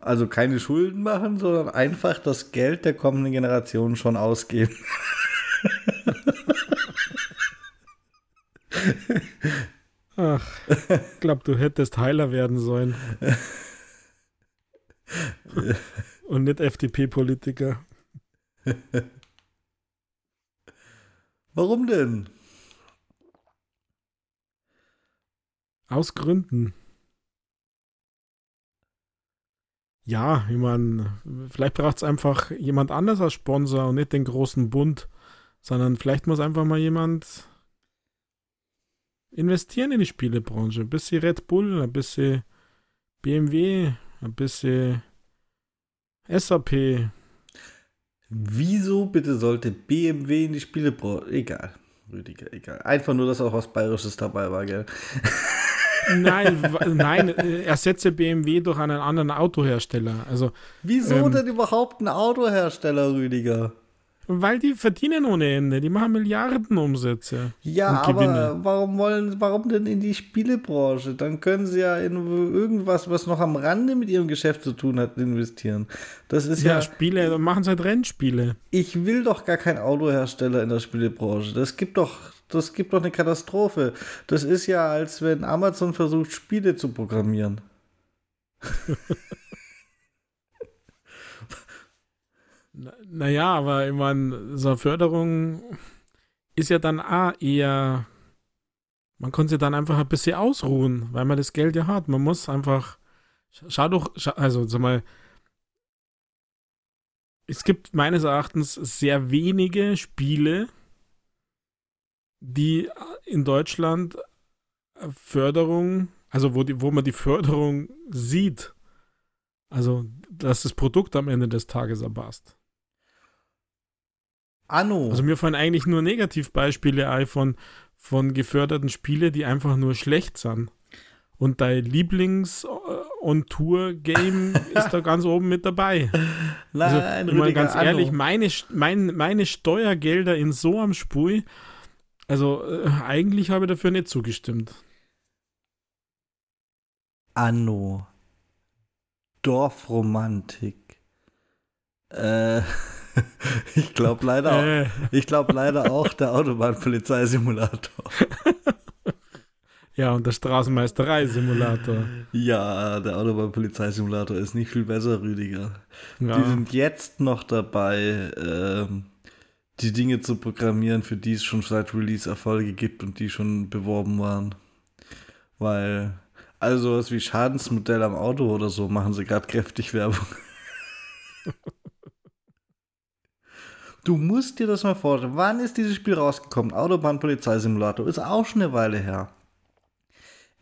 Also keine Schulden machen, sondern einfach das Geld der kommenden Generation schon ausgeben. Ach, ich glaube, du hättest Heiler werden sollen. Und nicht FDP-Politiker. Warum denn? Aus Gründen. Ja, ich meine, vielleicht braucht es einfach jemand anders als Sponsor und nicht den großen Bund, sondern vielleicht muss einfach mal jemand investieren in die Spielebranche. Ein bisschen Red Bull, ein bisschen BMW, ein bisschen SAP. Wieso bitte sollte BMW in die Spielebranche? Egal, Rüdiger, egal. Einfach nur, dass auch was Bayerisches dabei war, gell? Nein, nein, äh, ersetze BMW durch einen anderen Autohersteller. Also, Wieso Ähm, denn überhaupt ein Autohersteller, Rüdiger? Weil die verdienen ohne Ende, die machen Milliarden Umsätze. Ja, Gewinne. aber warum wollen, warum denn in die Spielebranche? Dann können sie ja in irgendwas, was noch am Rande mit ihrem Geschäft zu tun hat, investieren. Das ist Ja, ja, Spiele, dann machen sie halt Rennspiele. ich will doch gar keinen Autohersteller in der Spielebranche. Das gibt doch, das gibt doch eine Katastrophe. Das ist ja, als wenn Amazon versucht, Spiele zu programmieren. Naja, aber ich meine, so eine Förderung ist ja dann auch eher, man kann sich dann einfach ein bisschen ausruhen, weil man das Geld ja hat. Man muss einfach, sch- schau doch, schau, also sag mal, es gibt meines Erachtens sehr wenige Spiele, die in Deutschland Förderung, also wo, die, wo man die Förderung sieht. Also, dass das Produkt am Ende des Tages passt. Anno. Also mir fallen eigentlich nur Negativbeispiele ein von, von geförderten Spielen, die einfach nur schlecht sind. Und dein Lieblings-On-Tour-Game ist da ganz oben mit dabei. Also, Nein, ich meine ganz ehrlich, Anno. meine, St- mein, meine Steuergelder in so am Spui, also äh, eigentlich habe ich dafür nicht zugestimmt. Anno. Dorfromantik. Äh, ich glaube leider, auch- Äh, ich glaube leider auch der Autobahnpolizeisimulator. ja, und der Straßenmeisterei-Simulator. Ja, der Autobahnpolizeisimulator ist nicht viel besser, Rüdiger. Die Ja. sind jetzt noch dabei, ähm, die Dinge zu programmieren, für die es schon seit Release Erfolge gibt und die schon beworben waren. Weil, also was wie Schadensmodell am Auto oder so, machen sie gerade kräftig Werbung. Du musst dir das mal vorstellen. Wann ist dieses Spiel rausgekommen? Autobahnpolizeisimulator ist auch schon eine Weile her.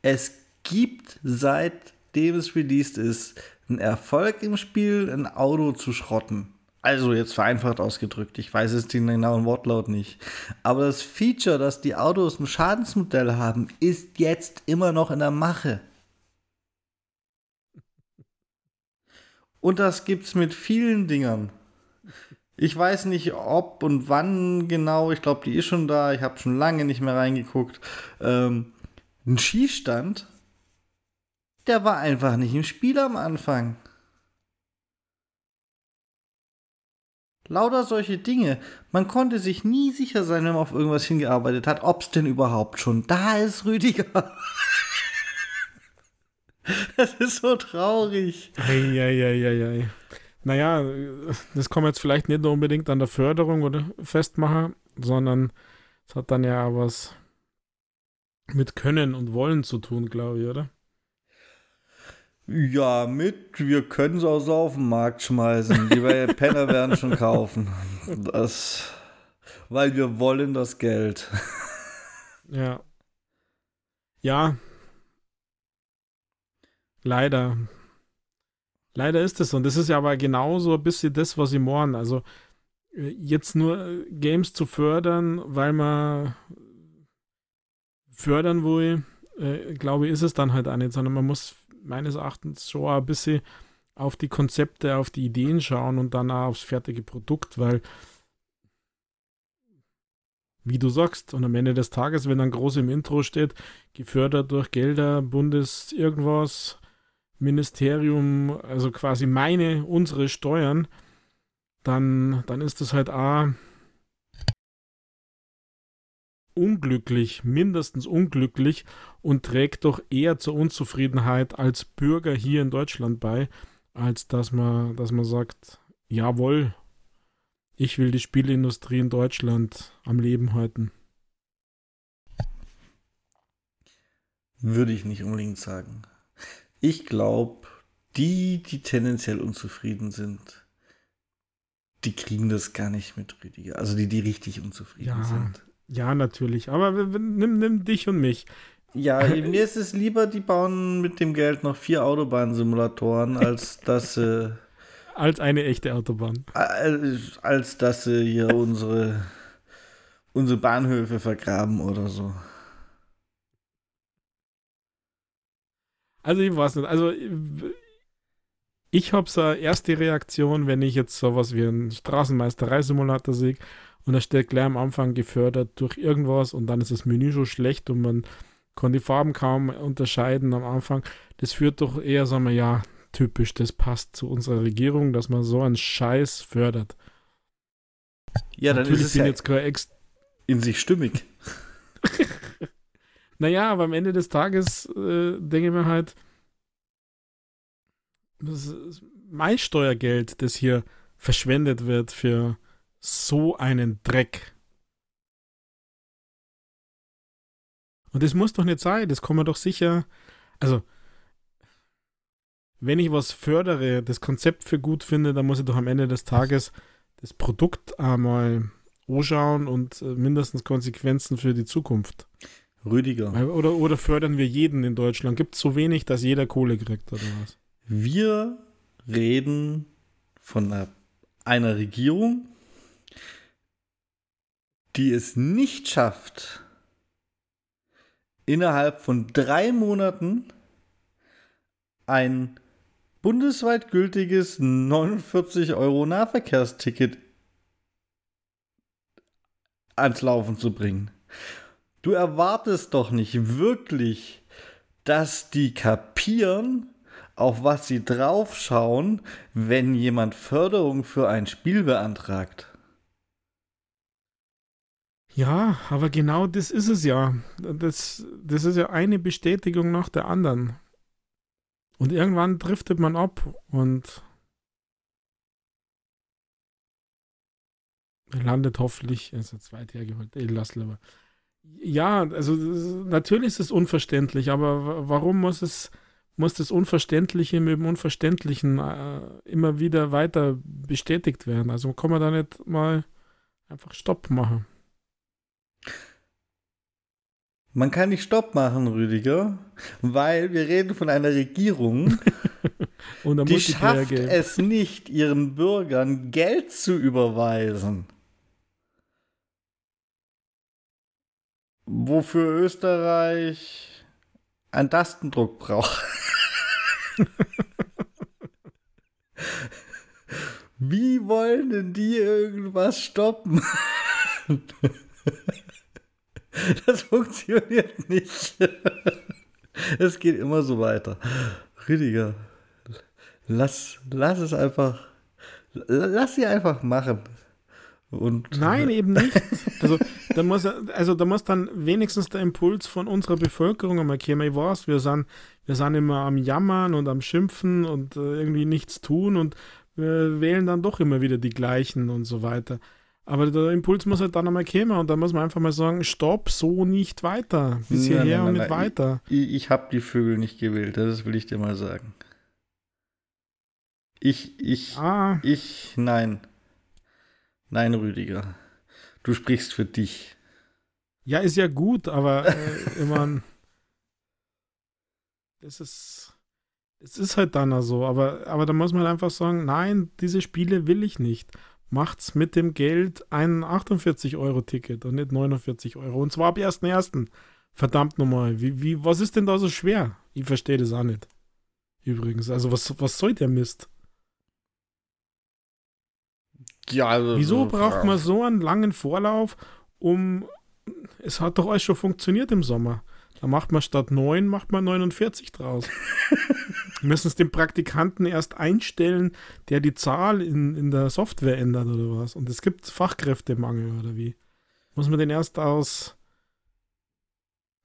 Es gibt seitdem es released ist einen Erfolg im Spiel, ein Auto zu schrotten. Also jetzt vereinfacht ausgedrückt, ich weiß jetzt den genauen Wortlaut nicht. Aber das Feature, dass die Autos ein Schadensmodell haben, ist jetzt immer noch in der Mache. Und das gibt's mit vielen Dingern. Ich weiß nicht, ob und wann genau. Ich glaube, die ist schon da. Ich habe schon lange nicht mehr reingeguckt. Ähm, ein Schießstand, der war einfach nicht im Spiel am Anfang. Lauter solche Dinge. Man konnte sich nie sicher sein, wenn man auf irgendwas hingearbeitet hat, ob es denn überhaupt schon da ist, Rüdiger. Das ist so traurig. Eieieiei. Naja, das man jetzt vielleicht nicht nur unbedingt an der Förderung oder festmachen, sondern es hat dann ja was mit Können und Wollen zu tun, glaube ich, oder? Ja, mit, wir können es auch so auf den Markt schmeißen. Die Penner werden schon kaufen. Das, weil wir wollen das Geld. Ja. Ja. Leider. Leider ist es so. Und das ist ja aber genauso ein bisschen das, was ich morgen. Also äh, jetzt nur äh, Games zu fördern, weil man fördern will, äh, glaube ich, ist es dann halt auch nicht, sondern man muss meines Erachtens schon ein bisschen auf die Konzepte, auf die Ideen schauen und dann auch aufs fertige Produkt, weil wie du sagst. Und am Ende des Tages, wenn dann groß im Intro steht, gefördert durch Gelder, Bundes irgendwas, Ministerium, also quasi meine, unsere Steuern, dann, dann ist das halt A unglücklich, mindestens unglücklich und trägt doch eher zur Unzufriedenheit als Bürger hier in Deutschland bei, als dass man, dass man sagt, jawohl, ich will die Spielindustrie in Deutschland am Leben halten. Würde ich nicht unbedingt sagen. Ich glaube, die, die tendenziell unzufrieden sind, die kriegen das gar nicht mit, Rüdiger. Also die, die richtig unzufrieden ja, sind. Ja, natürlich. Aber nimm, nimm dich und mich. Ja, mir ist es lieber, die bauen mit dem Geld noch vier Autobahnsimulatoren, als dass sie. als eine echte Autobahn. Als, als dass sie hier unsere, unsere Bahnhöfe vergraben oder so. Also ich weiß nicht, also ich habe so erste Reaktion, wenn ich jetzt sowas wie einen Straßenmeisterei-Simulator sehe und da steht gleich am Anfang gefördert durch irgendwas und dann ist das Menü so schlecht und man kann die Farben kaum unterscheiden am Anfang. Das führt doch eher, sagen wir, ja, typisch, das passt zu unserer Regierung, dass man so einen Scheiß fördert. Ja, dann Natürlich ist es ja jetzt ex in sich stimmig. Naja, aber am Ende des Tages äh, denke ich mir halt, das ist mein Steuergeld, das hier verschwendet wird für so einen Dreck. Und das muss doch nicht sein, das kann man doch sicher, also wenn ich was fördere, das Konzept für gut finde, dann muss ich doch am Ende des Tages das Produkt einmal anschauen und äh, mindestens Konsequenzen für die Zukunft. Rüdiger. Oder, oder fördern wir jeden in Deutschland? Gibt es so wenig, dass jeder Kohle kriegt oder was? Wir reden von einer, einer Regierung, die es nicht schafft, innerhalb von drei Monaten ein bundesweit gültiges 49 Euro Nahverkehrsticket ans Laufen zu bringen. Du erwartest doch nicht wirklich, dass die kapieren, auf was sie draufschauen, wenn jemand Förderung für ein Spiel beantragt. Ja, aber genau das ist es ja. Das, das ist ja eine Bestätigung nach der anderen. Und irgendwann driftet man ab und landet hoffentlich, ist jetzt weit hergeholt, ich lass lieber. Ja, also natürlich ist es unverständlich, aber warum muss es muss das Unverständliche mit dem Unverständlichen äh, immer wieder weiter bestätigt werden? Also kann man da nicht mal einfach Stopp machen? Man kann nicht Stopp machen, Rüdiger, weil wir reden von einer Regierung, die schafft es nicht, ihren Bürgern Geld zu überweisen. Wofür Österreich einen Tastendruck braucht. Wie wollen denn die irgendwas stoppen? Das funktioniert nicht. Es geht immer so weiter. Rüdiger, lass, lass es einfach. Lass sie einfach machen. Und Nein, eben nicht. Also da, muss, also da muss dann wenigstens der Impuls von unserer Bevölkerung einmal kommen. Ich weiß, wir sind, wir sind immer am Jammern und am Schimpfen und äh, irgendwie nichts tun und wir wählen dann doch immer wieder die gleichen und so weiter. Aber der Impuls muss halt dann einmal kommen und dann muss man einfach mal sagen, stopp, so nicht weiter. Bis hierher nein, nein, nein, und nicht weiter. Ich, ich habe die Vögel nicht gewählt, das will ich dir mal sagen. Ich, ich, ah. ich, nein. Nein, Rüdiger. Du sprichst für dich. Ja, ist ja gut, aber äh, immer. Das ist. Es ist halt dann so, aber, aber da muss man einfach sagen, nein, diese Spiele will ich nicht. Macht's mit dem Geld ein 48-Euro-Ticket und nicht 49 Euro. Und zwar ab 1.1. Verdammt nochmal. Wie, wie, was ist denn da so schwer? Ich verstehe das auch nicht. Übrigens. Also, was, was soll der Mist? Ja, also, Wieso braucht man so einen langen Vorlauf, um. Es hat doch alles schon funktioniert im Sommer. Da macht man statt 9, macht man 49 draus. müssen es dem Praktikanten erst einstellen, der die Zahl in, in der Software ändert oder was. Und es gibt Fachkräftemangel oder wie? Muss man den erst aus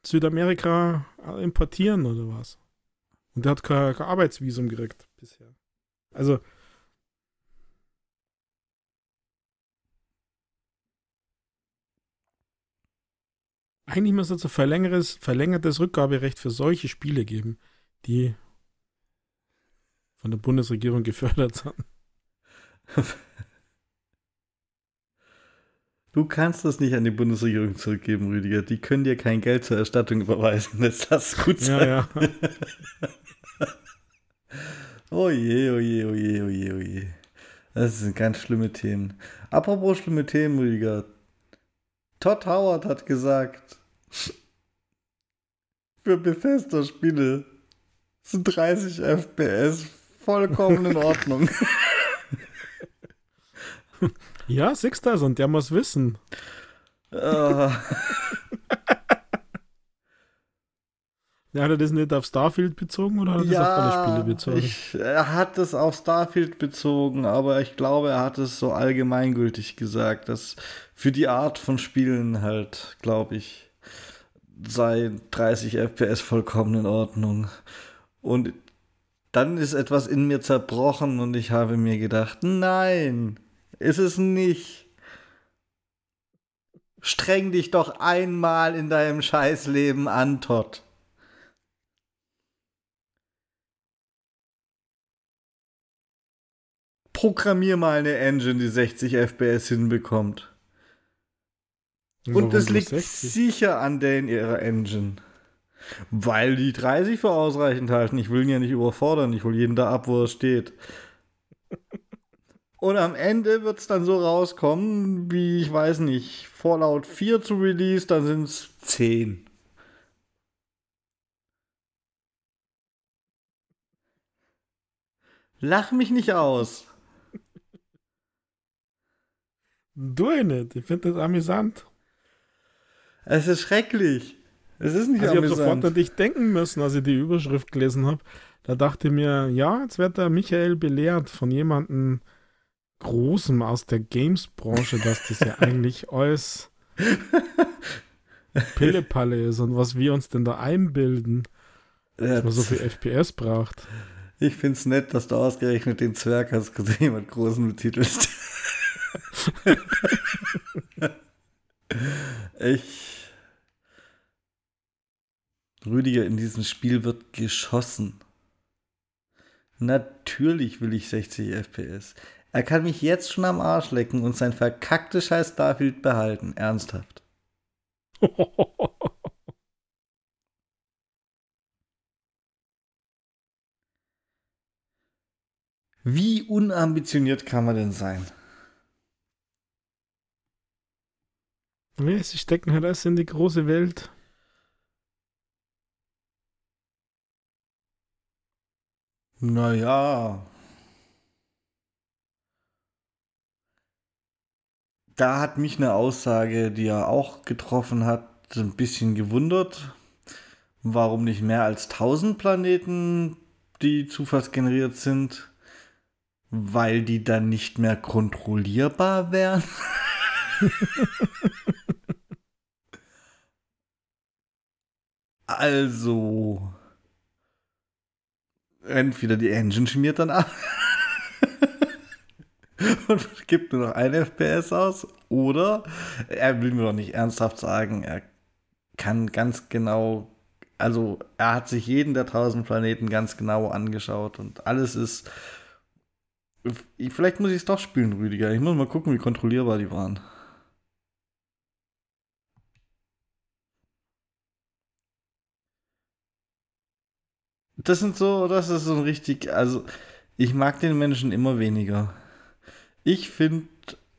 Südamerika importieren oder was? Und der hat kein, kein Arbeitsvisum gekriegt bisher. Also. Eigentlich müsste es ein verlängertes, verlängertes Rückgaberecht für solche Spiele geben, die von der Bundesregierung gefördert sind. Du kannst das nicht an die Bundesregierung zurückgeben, Rüdiger. Die können dir kein Geld zur Erstattung überweisen. Das lass gut sein. Ja, ja. oh je, oh je, oh je, oh je, oh je. Das sind ganz schlimme Themen. Apropos schlimme Themen, Rüdiger. Todd Howard hat gesagt, für Bethesda-Spiele sind 30 FPS vollkommen in Ordnung. Ja, Sixter und der muss wissen. Uh. Ja, hat er das nicht auf Starfield bezogen oder hat er ja, das auf alle Spiele bezogen? Ich, er hat es auf Starfield bezogen, aber ich glaube, er hat es so allgemeingültig gesagt, dass für die Art von Spielen halt, glaube ich, sei 30 FPS vollkommen in Ordnung. Und dann ist etwas in mir zerbrochen und ich habe mir gedacht, nein, ist es nicht. Streng dich doch einmal in deinem Scheißleben an, Todd. Programmier mal eine Engine, die 60 FPS hinbekommt. Und es liegt 60? sicher an der in ihrer Engine. Weil die 30 für ausreichend halten. Ich will ihn ja nicht überfordern. Ich hole jeden da ab, wo er steht. Und am Ende wird es dann so rauskommen, wie ich weiß nicht, Fallout 4 zu Release, dann sind es 10. Lach mich nicht aus. Du nicht. Ich finde das amüsant. Es ist schrecklich. Es ist nicht also amüsant. Ich habe sofort an dich denken müssen, als ich die Überschrift gelesen habe. Da dachte ich mir, ja, jetzt wird der Michael belehrt von jemandem, Großem aus der Games-Branche, dass das ja eigentlich alles Pillepalle ist und was wir uns denn da einbilden, dass man so viel FPS braucht. Ich finde es nett, dass du ausgerechnet den Zwerg hast, jemand Großen betitelst. ich. Rüdiger, in diesem Spiel wird geschossen. Natürlich will ich 60 FPS. Er kann mich jetzt schon am Arsch lecken und sein verkacktes Scheiß Starfield behalten. Ernsthaft. Wie unambitioniert kann man denn sein? Ja, sie stecken halt alles in die große Welt. Naja, da hat mich eine Aussage, die er auch getroffen hat, ein bisschen gewundert. Warum nicht mehr als 1000 Planeten, die zufallsgeneriert sind? Weil die dann nicht mehr kontrollierbar wären? also. Entweder die Engine schmiert dann ab. und gibt nur noch ein FPS aus. Oder er will mir doch nicht ernsthaft sagen, er kann ganz genau, also er hat sich jeden der tausend Planeten ganz genau angeschaut und alles ist. Vielleicht muss ich es doch spielen, Rüdiger. Ich muss mal gucken, wie kontrollierbar die waren. Das sind so, das ist so ein richtig, also ich mag den Menschen immer weniger. Ich finde,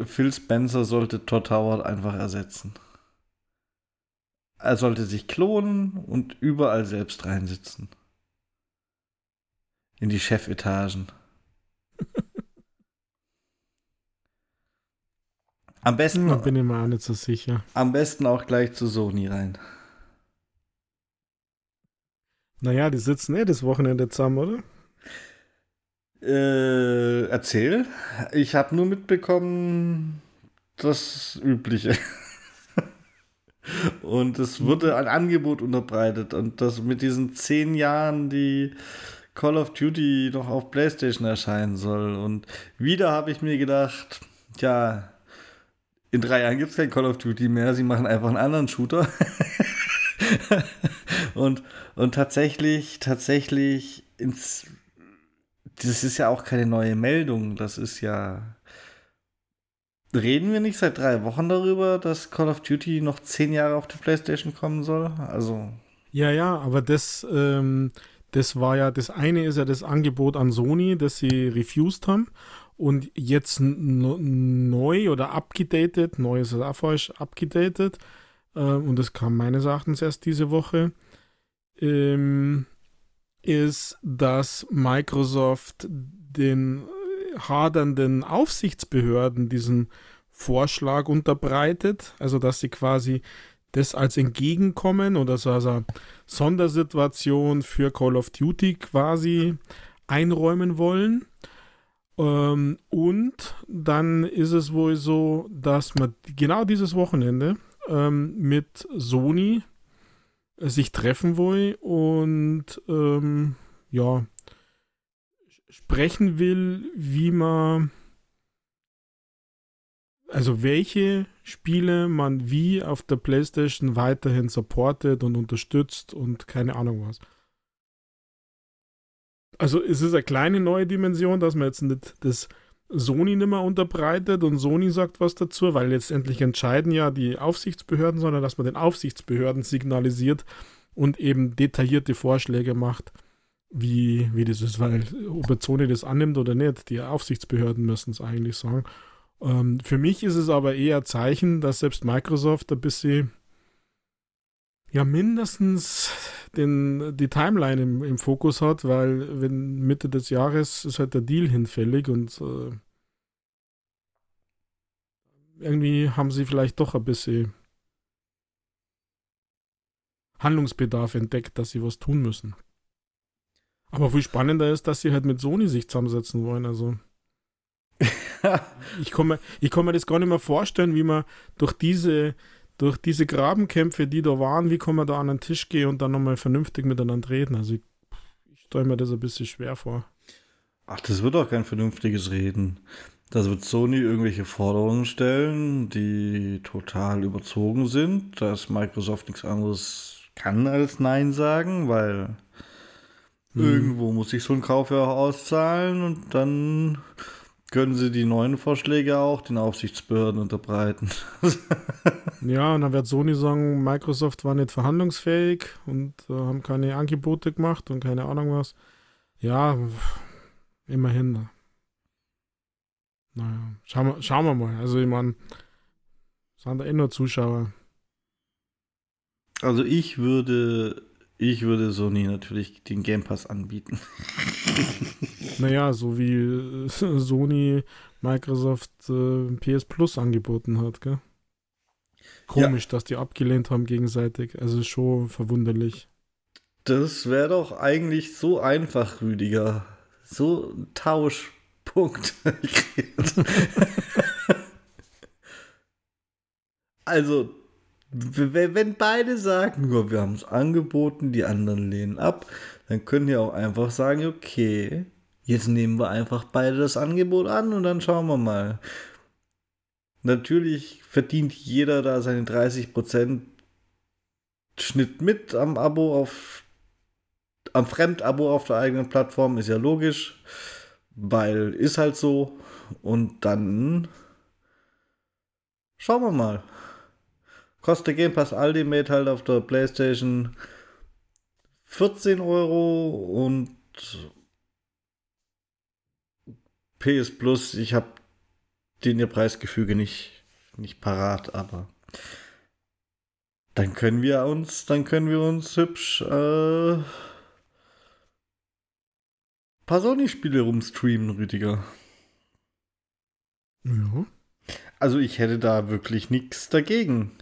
Phil Spencer sollte Todd Howard einfach ersetzen. Er sollte sich klonen und überall selbst reinsitzen. In die Chefetagen. Am besten. Da bin ich mir auch nicht so sicher. Am besten auch gleich zu Sony rein. Naja, die sitzen eh das Wochenende zusammen, oder? Äh, erzähl. Ich habe nur mitbekommen, das Übliche. und es wurde ein Angebot unterbreitet. Und das mit diesen zehn Jahren, die Call of Duty noch auf PlayStation erscheinen soll. Und wieder habe ich mir gedacht, ja, in drei Jahren gibt es kein Call of Duty mehr. Sie machen einfach einen anderen Shooter. und, und tatsächlich, tatsächlich ins das ist ja auch keine neue Meldung. Das ist ja. Reden wir nicht seit drei Wochen darüber, dass Call of Duty noch zehn Jahre auf die PlayStation kommen soll? Also. Ja, ja, aber das, ähm, das war ja, das eine ist ja das Angebot an Sony, das sie refused haben. Und jetzt neu oder abgedatet, neu ist es auch falsch, abgedatet. Äh, und das kam meines Erachtens erst diese Woche. Ähm, ist, dass Microsoft den hadernden Aufsichtsbehörden diesen Vorschlag unterbreitet, also dass sie quasi das als Entgegenkommen oder so als eine Sondersituation für Call of Duty quasi einräumen wollen. Ähm, und dann ist es wohl so, dass man genau dieses Wochenende ähm, mit Sony sich treffen will und ähm, ja, sprechen will, wie man, also welche Spiele man wie auf der PlayStation weiterhin supportet und unterstützt und keine Ahnung was. Also es ist eine kleine neue Dimension, dass man jetzt nicht das Sony nicht mehr unterbreitet und Sony sagt was dazu, weil letztendlich entscheiden ja die Aufsichtsbehörden, sondern dass man den Aufsichtsbehörden signalisiert und eben detaillierte Vorschläge macht, wie, wie das ist, weil ob Sony das annimmt oder nicht, die Aufsichtsbehörden müssen es eigentlich sagen. Ähm, für mich ist es aber eher Zeichen, dass selbst Microsoft ein bisschen ja mindestens den, die Timeline im, im Fokus hat, weil wenn Mitte des Jahres ist halt der Deal hinfällig und äh, irgendwie haben sie vielleicht doch ein bisschen Handlungsbedarf entdeckt, dass sie was tun müssen. Aber viel spannender ist, dass sie halt mit Sony sich zusammensetzen wollen. Also ich kann, mir, ich kann mir das gar nicht mehr vorstellen, wie man durch diese durch diese Grabenkämpfe, die da waren, wie kann man da an den Tisch gehen und dann nochmal vernünftig miteinander reden? Also ich, ich stelle mir das ein bisschen schwer vor. Ach, das wird auch kein vernünftiges Reden. Das wird Sony irgendwelche Forderungen stellen, die total überzogen sind, dass Microsoft nichts anderes kann als Nein sagen, weil hm. irgendwo muss sich so ein Kauf ja auch auszahlen und dann können sie die neuen Vorschläge auch den Aufsichtsbehörden unterbreiten. ja, und dann wird Sony sagen, Microsoft war nicht verhandlungsfähig und äh, haben keine Angebote gemacht und keine Ahnung was. Ja, immerhin. Naja, schauen wir, schauen wir mal. Also ich meine, sind da eh nur Zuschauer. Also ich würde, ich würde Sony natürlich den Game Pass anbieten. Naja, so wie äh, Sony Microsoft äh, PS Plus angeboten hat, gell? Komisch, ja. dass die abgelehnt haben gegenseitig. Also schon verwunderlich. Das wäre doch eigentlich so einfach, Rüdiger. So ein Tauschpunkt. also, wenn beide sagen, wir haben es angeboten, die anderen lehnen ab, dann können die auch einfach sagen, okay, Jetzt nehmen wir einfach beide das Angebot an und dann schauen wir mal. Natürlich verdient jeder da seine 30% Schnitt mit am Abo auf am Fremdabo auf der eigenen Plattform, ist ja logisch, weil ist halt so. Und dann schauen wir mal. Kostet Game Pass Ultimate halt auf der PlayStation 14 Euro und PS Plus, ich habe den ihr Preisgefüge nicht, nicht parat, aber dann können wir uns, dann können wir uns hübsch äh, paar Sony-Spiele rumstreamen, Rüdiger. Ja. Also ich hätte da wirklich nichts dagegen.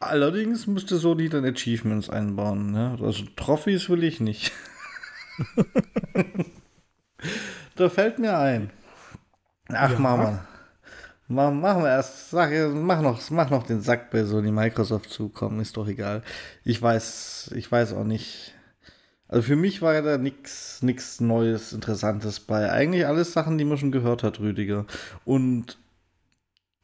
Allerdings müsste Sony dann Achievements einbauen. Ne? Also Trophys will ich nicht. da fällt mir ein. Ach, ja. Mama. Machen wir erst, sag, mach, noch, mach noch den Sack bei Sony Microsoft zukommen, ist doch egal. Ich weiß, ich weiß auch nicht. Also für mich war ja da nichts Neues, Interessantes bei. Eigentlich alles Sachen, die man schon gehört hat, Rüdiger. Und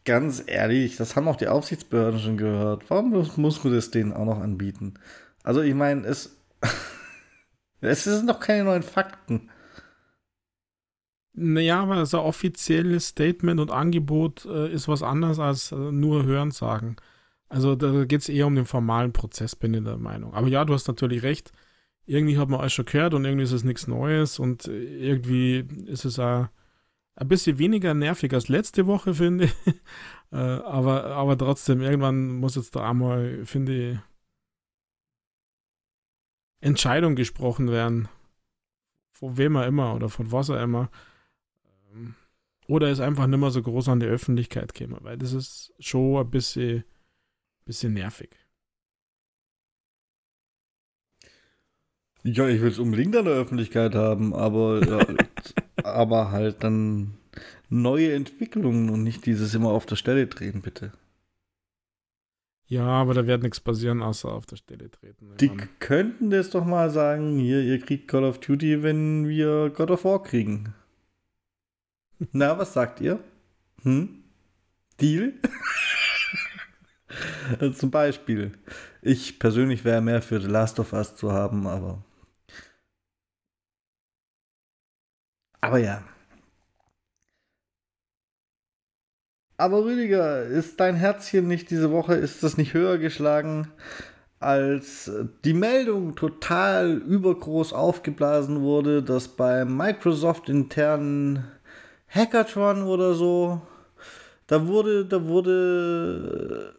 ganz ehrlich, das haben auch die Aufsichtsbehörden schon gehört. Warum muss man das denen auch noch anbieten? Also ich meine, es, es sind noch keine neuen Fakten. Naja, aber so offizielles Statement und Angebot äh, ist was anderes als äh, nur Hörensagen. Also da geht es eher um den formalen Prozess, bin ich der Meinung. Aber ja, du hast natürlich recht. Irgendwie hat man alles schon gehört und irgendwie ist es nichts Neues und äh, irgendwie ist es auch ein bisschen weniger nervig als letzte Woche, finde ich. äh, aber, aber trotzdem, irgendwann muss jetzt da einmal, finde ich, Entscheidung gesprochen werden. Von wem er immer oder von was er immer. Ähm, oder ist einfach nicht mehr so groß an die Öffentlichkeit käme, weil das ist schon ein bisschen, bisschen nervig. Ja, ich will es unbedingt an der Öffentlichkeit haben, aber, ja, aber halt dann neue Entwicklungen und nicht dieses immer auf der Stelle drehen, bitte. Ja, aber da wird nichts passieren, außer auf der Stelle treten. Die meine. könnten das doch mal sagen, hier, ihr kriegt Call of Duty, wenn wir God of War kriegen. Na, was sagt ihr? Hm? Deal? Zum Beispiel. Ich persönlich wäre mehr für The Last of Us zu haben, aber Aber ja. Aber Rüdiger, ist dein Herzchen nicht diese Woche, ist das nicht höher geschlagen, als die Meldung total übergroß aufgeblasen wurde, dass beim Microsoft internen Hackathon oder so, da wurde, da wurde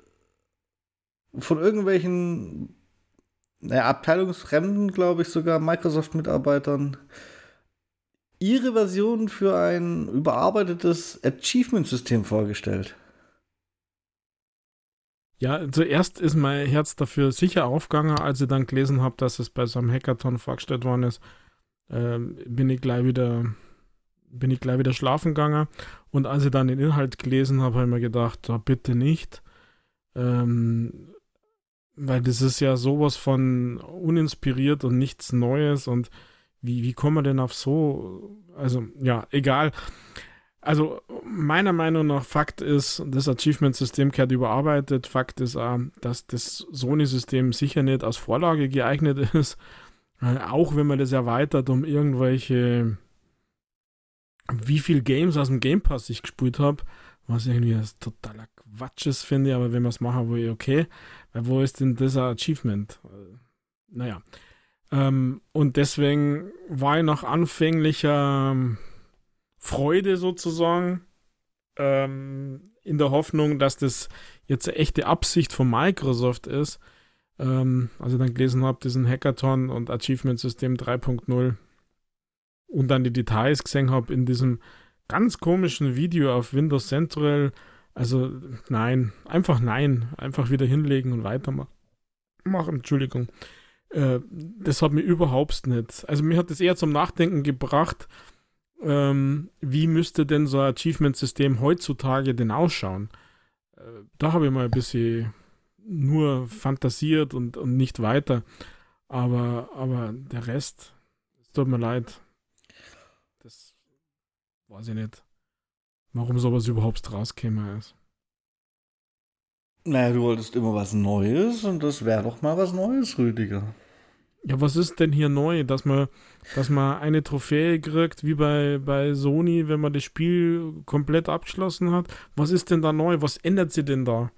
von irgendwelchen naja, Abteilungsfremden, glaube ich, sogar Microsoft-Mitarbeitern ihre Version für ein überarbeitetes Achievement-System vorgestellt. Ja, zuerst ist mein Herz dafür sicher aufgegangen, als ich dann gelesen habe, dass es bei so einem Hackathon vorgestellt worden ist. Ähm, bin ich gleich wieder bin ich gleich wieder schlafen gegangen und als ich dann den Inhalt gelesen habe, habe ich mir gedacht, oh, bitte nicht. Ähm, weil das ist ja sowas von uninspiriert und nichts Neues und wie, wie kommen wir denn auf so? Also, ja, egal. Also, meiner Meinung nach, Fakt ist, das Achievement-System gehört überarbeitet. Fakt ist auch, dass das Sony-System sicher nicht als Vorlage geeignet ist. Auch wenn man das erweitert um irgendwelche, wie viele Games aus dem Game Pass ich gespielt habe, was irgendwie das totaler Quatsch ist, finde ich, aber wenn man es machen will, okay. Weil wo ist denn das Achievement? Naja. Ähm, und deswegen war ich nach anfänglicher ähm, Freude sozusagen ähm, in der Hoffnung, dass das jetzt eine echte Absicht von Microsoft ist. Ähm, also dann gelesen habe, diesen Hackathon und Achievement System 3.0 und dann die Details gesehen habe in diesem ganz komischen Video auf Windows Central. Also nein, einfach nein, einfach wieder hinlegen und weitermachen. Entschuldigung. Äh, das hat mir überhaupt nicht. Also mir hat das eher zum Nachdenken gebracht, ähm, wie müsste denn so ein Achievement-System heutzutage denn ausschauen? Äh, da habe ich mal ein bisschen nur fantasiert und, und nicht weiter. Aber, aber der Rest, es tut mir leid. Das weiß ich nicht, warum sowas überhaupt rauskäme. Ist. Naja, du wolltest immer was Neues und das wäre doch mal was Neues, Rüdiger. Ja, was ist denn hier neu? Dass man, dass man eine Trophäe kriegt, wie bei, bei Sony, wenn man das Spiel komplett abgeschlossen hat? Was ist denn da neu? Was ändert sich denn da?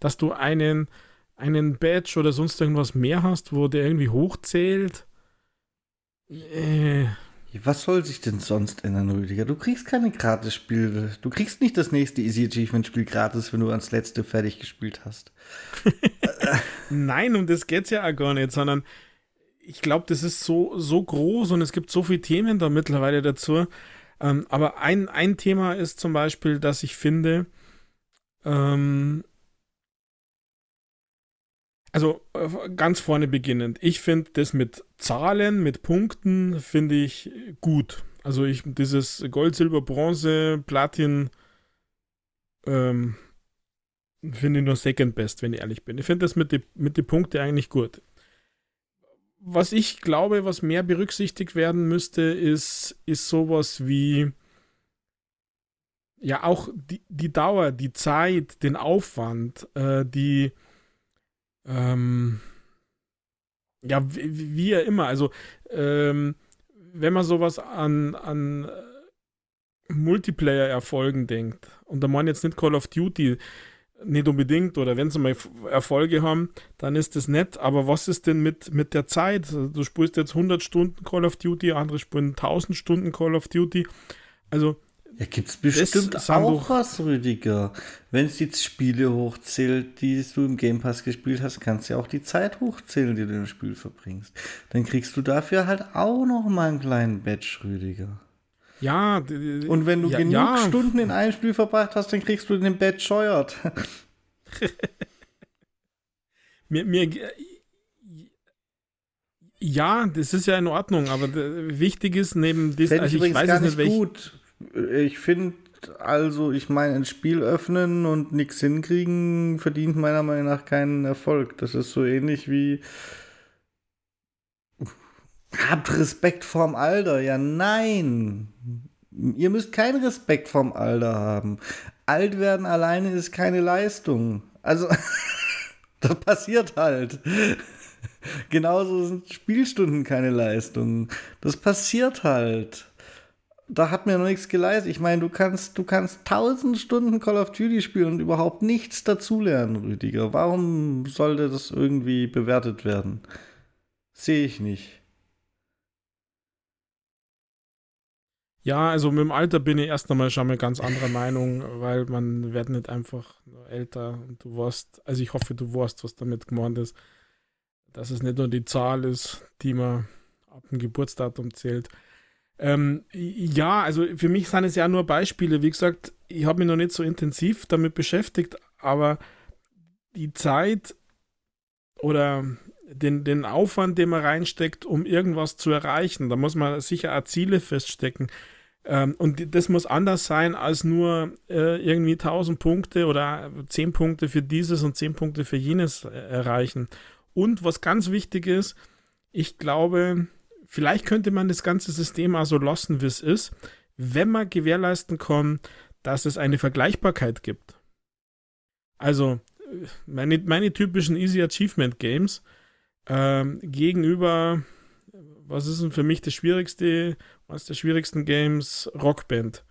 Dass du einen, einen Badge oder sonst irgendwas mehr hast, wo der irgendwie hochzählt? Äh. Was soll sich denn sonst ändern, Rüdiger? Du kriegst keine Gratis-Spiele. Du kriegst nicht das nächste Easy Achievement-Spiel gratis, wenn du ans letzte fertig gespielt hast. Nein, um das geht's ja auch gar nicht, sondern ich glaube, das ist so, so groß und es gibt so viele Themen da mittlerweile dazu. Ähm, aber ein, ein Thema ist zum Beispiel, dass ich finde, Ähm, also äh, ganz vorne beginnend. Ich finde das mit Zahlen, mit Punkten, finde ich gut. Also ich, dieses Gold, Silber, Bronze, Platin, ähm, finde ich nur second best, wenn ich ehrlich bin. Ich finde das mit den mit die Punkten eigentlich gut. Was ich glaube, was mehr berücksichtigt werden müsste, ist, ist sowas wie ja auch die, die Dauer, die Zeit, den Aufwand, äh, die ähm, ja, wie, wie immer, also ähm, wenn man sowas an, an äh, Multiplayer-Erfolgen denkt, und da man jetzt nicht Call of Duty, nicht unbedingt, oder wenn sie mal Erfolge haben, dann ist das nett, aber was ist denn mit, mit der Zeit? Du spielst jetzt 100 Stunden Call of Duty, andere spielen 1000 Stunden Call of Duty. Also ja, gibt es bestimmt auch was, Rüdiger. Wenn es die Spiele hochzählt, die du im Game Pass gespielt hast, kannst du ja auch die Zeit hochzählen, die du im Spiel verbringst. Dann kriegst du dafür halt auch noch mal einen kleinen Badge, Rüdiger. Ja. Und wenn du ja, genug ja. Stunden in einem Spiel verbracht hast, dann kriegst du den Badge scheuert. mir, mir, ja, das ist ja in Ordnung, aber wichtig ist neben diesem, also ich weiß gar nicht, nicht gut ich finde, also, ich meine, ein Spiel öffnen und nichts hinkriegen, verdient meiner Meinung nach keinen Erfolg. Das ist so ähnlich wie. Habt Respekt vorm Alter. Ja, nein. Ihr müsst keinen Respekt vorm Alter haben. Alt werden alleine ist keine Leistung. Also, das passiert halt. Genauso sind Spielstunden keine Leistung. Das passiert halt da hat mir noch nichts geleistet. Ich meine, du kannst, du kannst tausend Stunden Call of Duty spielen und überhaupt nichts dazulernen, Rüdiger. Warum sollte das irgendwie bewertet werden? Sehe ich nicht. Ja, also mit dem Alter bin ich erst einmal schon mal ganz anderer Meinung, weil man wird nicht einfach älter und du weißt, also ich hoffe, du weißt, was damit gemeint ist, dass es nicht nur die Zahl ist, die man ab dem Geburtsdatum zählt. Ähm, ja, also für mich sind es ja nur Beispiele. Wie gesagt, ich habe mich noch nicht so intensiv damit beschäftigt, aber die Zeit oder den, den Aufwand, den man reinsteckt, um irgendwas zu erreichen, da muss man sicher auch Ziele feststecken. Ähm, und das muss anders sein als nur äh, irgendwie 1000 Punkte oder 10 Punkte für dieses und 10 Punkte für jenes äh, erreichen. Und was ganz wichtig ist, ich glaube, vielleicht könnte man das ganze System also lassen, wie es ist, wenn man gewährleisten kann, dass es eine Vergleichbarkeit gibt. Also meine, meine typischen Easy Achievement Games ähm, gegenüber, was ist denn für mich das schwierigste, was der schwierigsten Games? Rockband.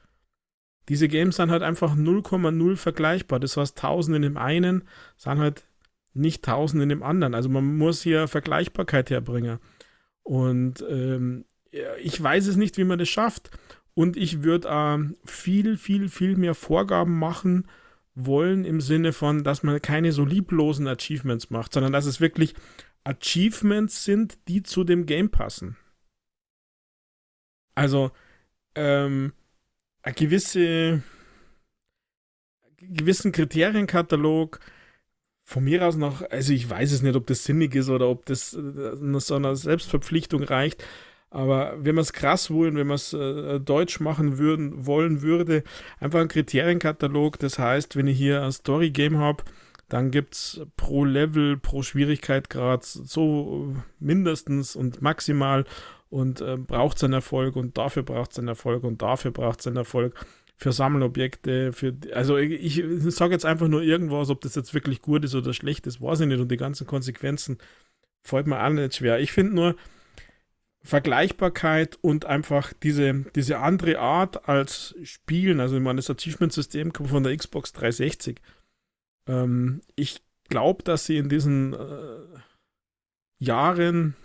Diese Games sind halt einfach 0,0 vergleichbar. Das heißt, 1000 in dem einen sind halt nicht 1000 in dem anderen. Also man muss hier Vergleichbarkeit herbringen. Und ähm, ich weiß es nicht, wie man das schafft. Und ich würde äh, viel, viel, viel mehr Vorgaben machen wollen im Sinne von, dass man keine so lieblosen Achievements macht, sondern dass es wirklich Achievements sind, die zu dem Game passen. Also, ähm, eine gewisse, gewissen Kriterienkatalog, von mir aus noch, also ich weiß es nicht, ob das sinnig ist oder ob das äh, so einer Selbstverpflichtung reicht. Aber wenn man es krass wollen, wenn man es äh, deutsch machen würden, wollen würde, einfach ein Kriterienkatalog. Das heißt, wenn ich hier ein Story-Game habe, dann gibt es pro Level, pro Schwierigkeitsgrad so mindestens und maximal und äh, braucht es einen Erfolg und dafür braucht es einen Erfolg und dafür braucht es einen Erfolg für Sammelobjekte, für, also ich, ich sage jetzt einfach nur irgendwas, ob das jetzt wirklich gut ist oder schlecht ist, weiß ich nicht und die ganzen Konsequenzen fällt mir auch nicht schwer. Ich finde nur Vergleichbarkeit und einfach diese, diese andere Art als Spielen, also ich meine, das Achievement-System kommt von der Xbox 360. Ähm, ich glaube, dass sie in diesen äh, Jahren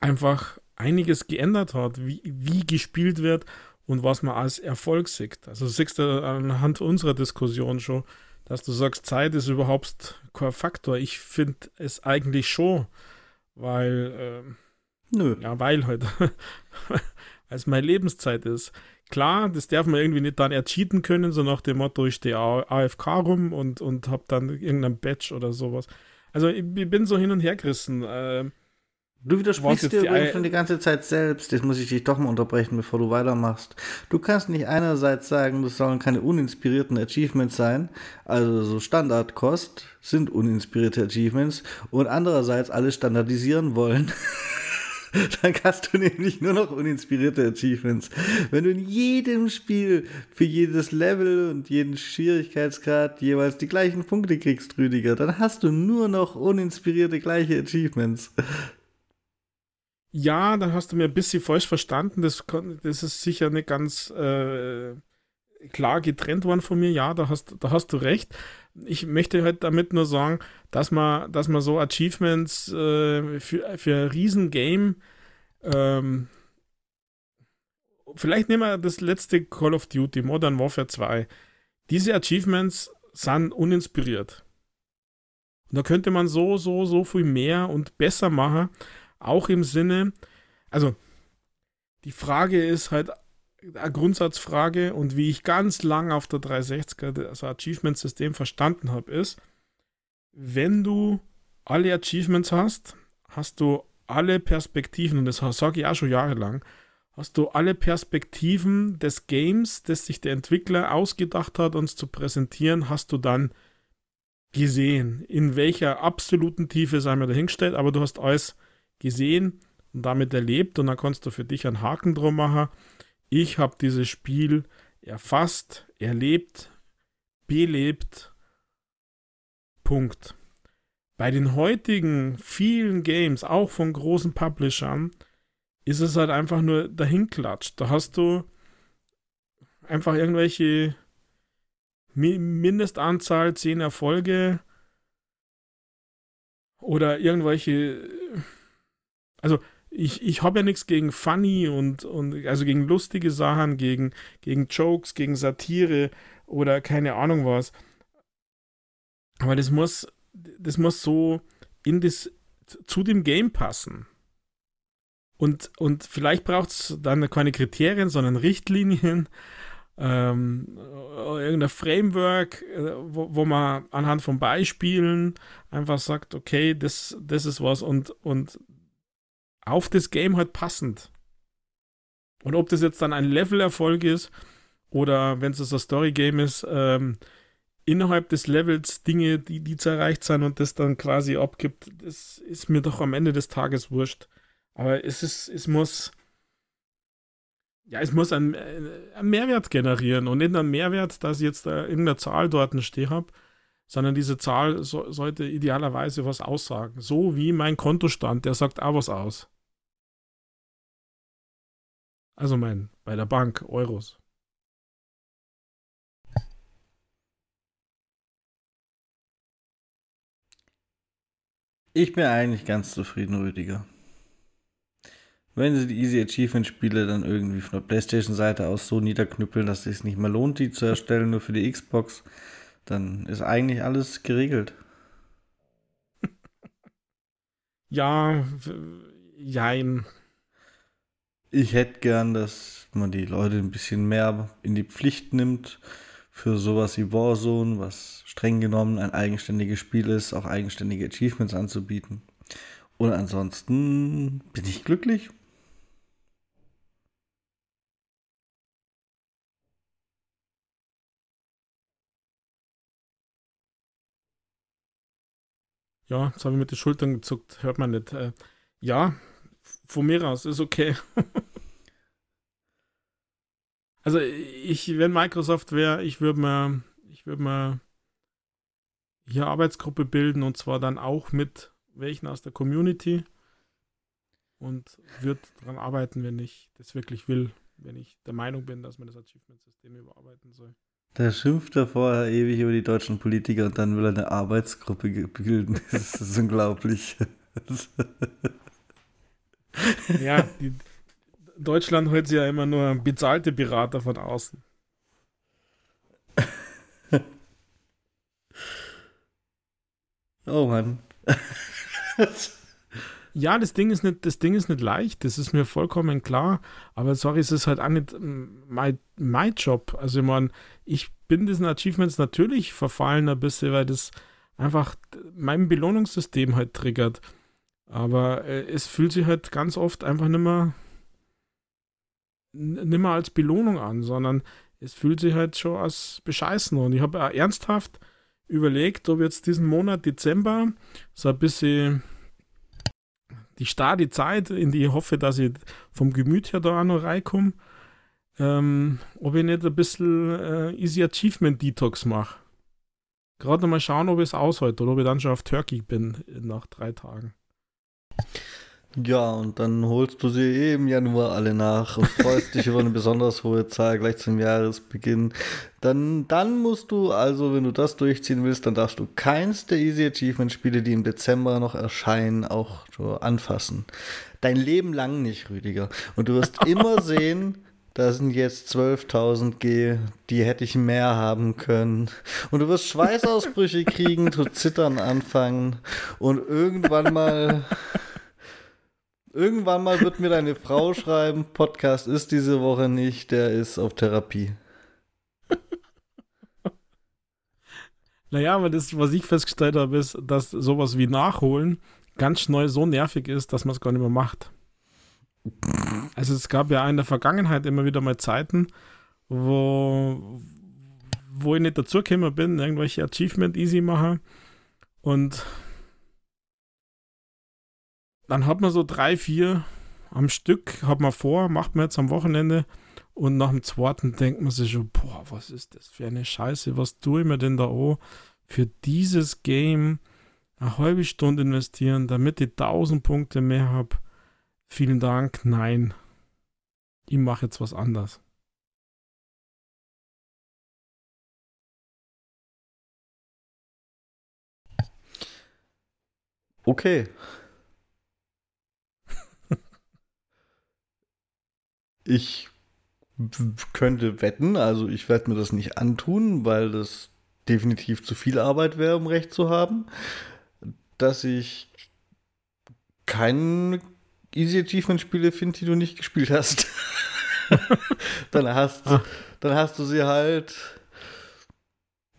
einfach einiges geändert hat, wie, wie gespielt wird und was man als Erfolg sieht. Also siehst du anhand unserer Diskussion schon, dass du sagst, Zeit ist überhaupt kein Faktor. Ich finde es eigentlich schon, weil, äh, Nö. ja, weil halt, als meine Lebenszeit ist. Klar, das darf man irgendwie nicht dann ercheaten können, so nach dem Motto, ich stehe AFK rum und, und habe dann irgendein Badge oder sowas. Also ich, ich bin so hin und her gerissen. Äh, Du widersprichst dir übrigens schon die ganze Zeit selbst. Jetzt muss ich dich doch mal unterbrechen, bevor du weitermachst. Du kannst nicht einerseits sagen, das sollen keine uninspirierten Achievements sein, also so Standardkost sind uninspirierte Achievements, und andererseits alles standardisieren wollen. Dann hast du nämlich nur noch uninspirierte Achievements. Wenn du in jedem Spiel für jedes Level und jeden Schwierigkeitsgrad jeweils die gleichen Punkte kriegst, Rüdiger, dann hast du nur noch uninspirierte gleiche Achievements. Ja, dann hast du mir ein bisschen falsch verstanden. Das, das ist sicher nicht ganz äh, klar getrennt worden von mir. Ja, da hast, da hast du recht. Ich möchte halt damit nur sagen, dass man, dass man so Achievements äh, für, für ein Riesengame ähm, vielleicht nehmen wir das letzte Call of Duty, Modern Warfare 2. Diese Achievements sind uninspiriert. Und da könnte man so, so, so viel mehr und besser machen, auch im Sinne, also die Frage ist halt eine Grundsatzfrage und wie ich ganz lang auf der 360er das Achievement-System verstanden habe, ist, wenn du alle Achievements hast, hast du alle Perspektiven, und das sage ich auch schon jahrelang, hast du alle Perspektiven des Games, das sich der Entwickler ausgedacht hat, uns zu präsentieren, hast du dann gesehen. In welcher absoluten Tiefe sei mir dahingestellt, aber du hast alles gesehen und damit erlebt und dann kannst du für dich einen Haken drum machen. Ich habe dieses Spiel erfasst, erlebt, belebt. Punkt. Bei den heutigen vielen Games, auch von großen Publishern, ist es halt einfach nur dahinklatscht. Da hast du einfach irgendwelche Mindestanzahl 10 Erfolge oder irgendwelche also ich, ich habe ja nichts gegen funny und, und also gegen lustige Sachen, gegen, gegen Jokes, gegen Satire oder keine Ahnung was. Aber das muss, das muss so in das, zu dem Game passen. Und, und vielleicht braucht es dann keine Kriterien, sondern Richtlinien, ähm, irgendein Framework, äh, wo, wo man anhand von Beispielen einfach sagt, okay, das, das ist was und, und auf das Game halt passend. Und ob das jetzt dann ein Level-Erfolg ist oder wenn es ein Story-Game ist, ähm, innerhalb des Levels Dinge, die, die zu erreicht sind und das dann quasi abgibt, das ist mir doch am Ende des Tages wurscht. Aber es ist, es muss, ja, es muss einen, einen Mehrwert generieren und nicht einen Mehrwert, dass ich jetzt da irgendeine Zahl dort stehen habe, sondern diese Zahl so, sollte idealerweise was aussagen. So wie mein Kontostand, der sagt auch was aus. Also mein, bei der Bank, Euros. Ich bin eigentlich ganz zufrieden, Rüdiger. Wenn sie die Easy Achievement Spiele dann irgendwie von der PlayStation-Seite aus so niederknüppeln, dass es sich nicht mehr lohnt, die zu erstellen, nur für die Xbox, dann ist eigentlich alles geregelt. ja, jein. Ich hätte gern, dass man die Leute ein bisschen mehr in die Pflicht nimmt für sowas wie Warzone, was streng genommen ein eigenständiges Spiel ist, auch eigenständige Achievements anzubieten. Und ansonsten bin ich glücklich. Ja, jetzt habe ich mit den Schultern gezuckt, hört man nicht. Äh, ja, von mir aus ist okay. also ich, wenn Microsoft wäre, ich würde mal, ich würde mal hier Arbeitsgruppe bilden und zwar dann auch mit welchen aus der Community und würde daran arbeiten, wenn ich das wirklich will, wenn ich der Meinung bin, dass man das Achievement-System überarbeiten soll. Der schimpft da vorher ewig über die deutschen Politiker und dann will er eine Arbeitsgruppe bilden. Das ist unglaublich. ja, die, Deutschland holt sich ja immer nur bezahlte Berater von außen. Oh Mann. Ja, das Ding ist nicht, das Ding ist nicht leicht, das ist mir vollkommen klar. Aber sorry, es ist halt auch nicht mein, mein Job. Also ich meine, ich bin diesen Achievements natürlich verfallen ein bisschen, weil das einfach mein Belohnungssystem halt triggert. Aber äh, es fühlt sich halt ganz oft einfach nicht mehr, nicht mehr als Belohnung an, sondern es fühlt sich halt schon als Bescheißen. Und ich habe ernsthaft überlegt, ob jetzt diesen Monat Dezember so ein bisschen die starke Zeit, in die ich hoffe, dass ich vom Gemüt her da auch noch reinkomme, ähm, ob ich nicht ein bisschen äh, Easy Achievement Detox mache. Gerade mal schauen, ob ich es aushalte oder ob ich dann schon auf Turkey bin nach drei Tagen. Ja, und dann holst du sie im Januar alle nach und freust dich über eine besonders hohe Zahl gleich zum Jahresbeginn. Dann, dann musst du, also wenn du das durchziehen willst, dann darfst du keins der Easy Achievement Spiele, die im Dezember noch erscheinen, auch so anfassen. Dein Leben lang nicht, Rüdiger. Und du wirst immer sehen, da sind jetzt 12.000 G, die hätte ich mehr haben können. Und du wirst Schweißausbrüche kriegen, zu zittern anfangen und irgendwann mal Irgendwann mal wird mir deine Frau schreiben, Podcast ist diese Woche nicht, der ist auf Therapie. Naja, aber das, was ich festgestellt habe, ist, dass sowas wie Nachholen ganz schnell so nervig ist, dass man es gar nicht mehr macht. Also es gab ja in der Vergangenheit immer wieder mal Zeiten, wo, wo ich nicht dazugekommen bin, irgendwelche Achievement easy machen und dann hat man so drei, vier am Stück, hat man vor, macht man jetzt am Wochenende und nach dem zweiten denkt man sich schon, boah, was ist das für eine Scheiße, was tue ich mir denn da auch für dieses Game eine halbe Stunde investieren, damit ich 1000 Punkte mehr habe. Vielen Dank, nein. Ich mache jetzt was anderes. Okay. Ich könnte wetten, also ich werde mir das nicht antun, weil das definitiv zu viel Arbeit wäre, um recht zu haben, dass ich keine Easy Achievement Spiele finde, die du nicht gespielt hast. dann hast ah. dann hast du sie halt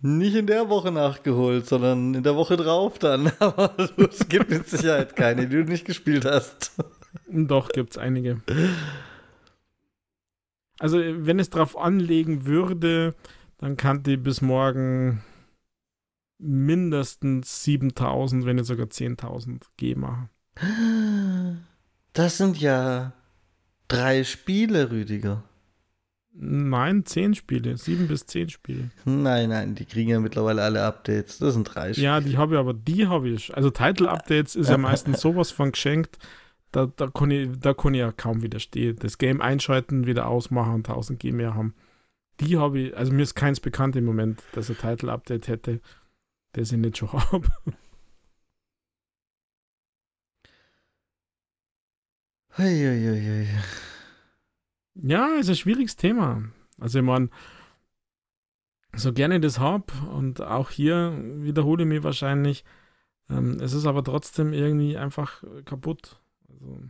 nicht in der Woche nachgeholt, sondern in der Woche drauf dann. Aber es gibt mit Sicherheit keine, die du nicht gespielt hast. Doch, gibt es einige. Also, wenn es drauf anlegen würde, dann kann die bis morgen mindestens 7000, wenn nicht sogar 10.000 G machen. Das sind ja drei Spiele, Rüdiger. Nein, zehn Spiele, sieben bis zehn Spiele. Nein, nein, die kriegen ja mittlerweile alle Updates. Das sind drei Spiele. Ja, die habe ich, aber die habe ich. Also Title-Updates ist ja meistens sowas von geschenkt da, da, kann ich, da kann ich ja kaum widerstehen. Das Game einschalten, wieder ausmachen und 1000 G mehr haben. Die habe ich, also mir ist keins bekannt im Moment, dass ein Title-Update hätte, das ich nicht schon habe. Ja, ist ein schwieriges Thema. Also ich meine, so gerne ich das habe und auch hier wiederhole ich mich wahrscheinlich, ähm, es ist aber trotzdem irgendwie einfach kaputt. Also,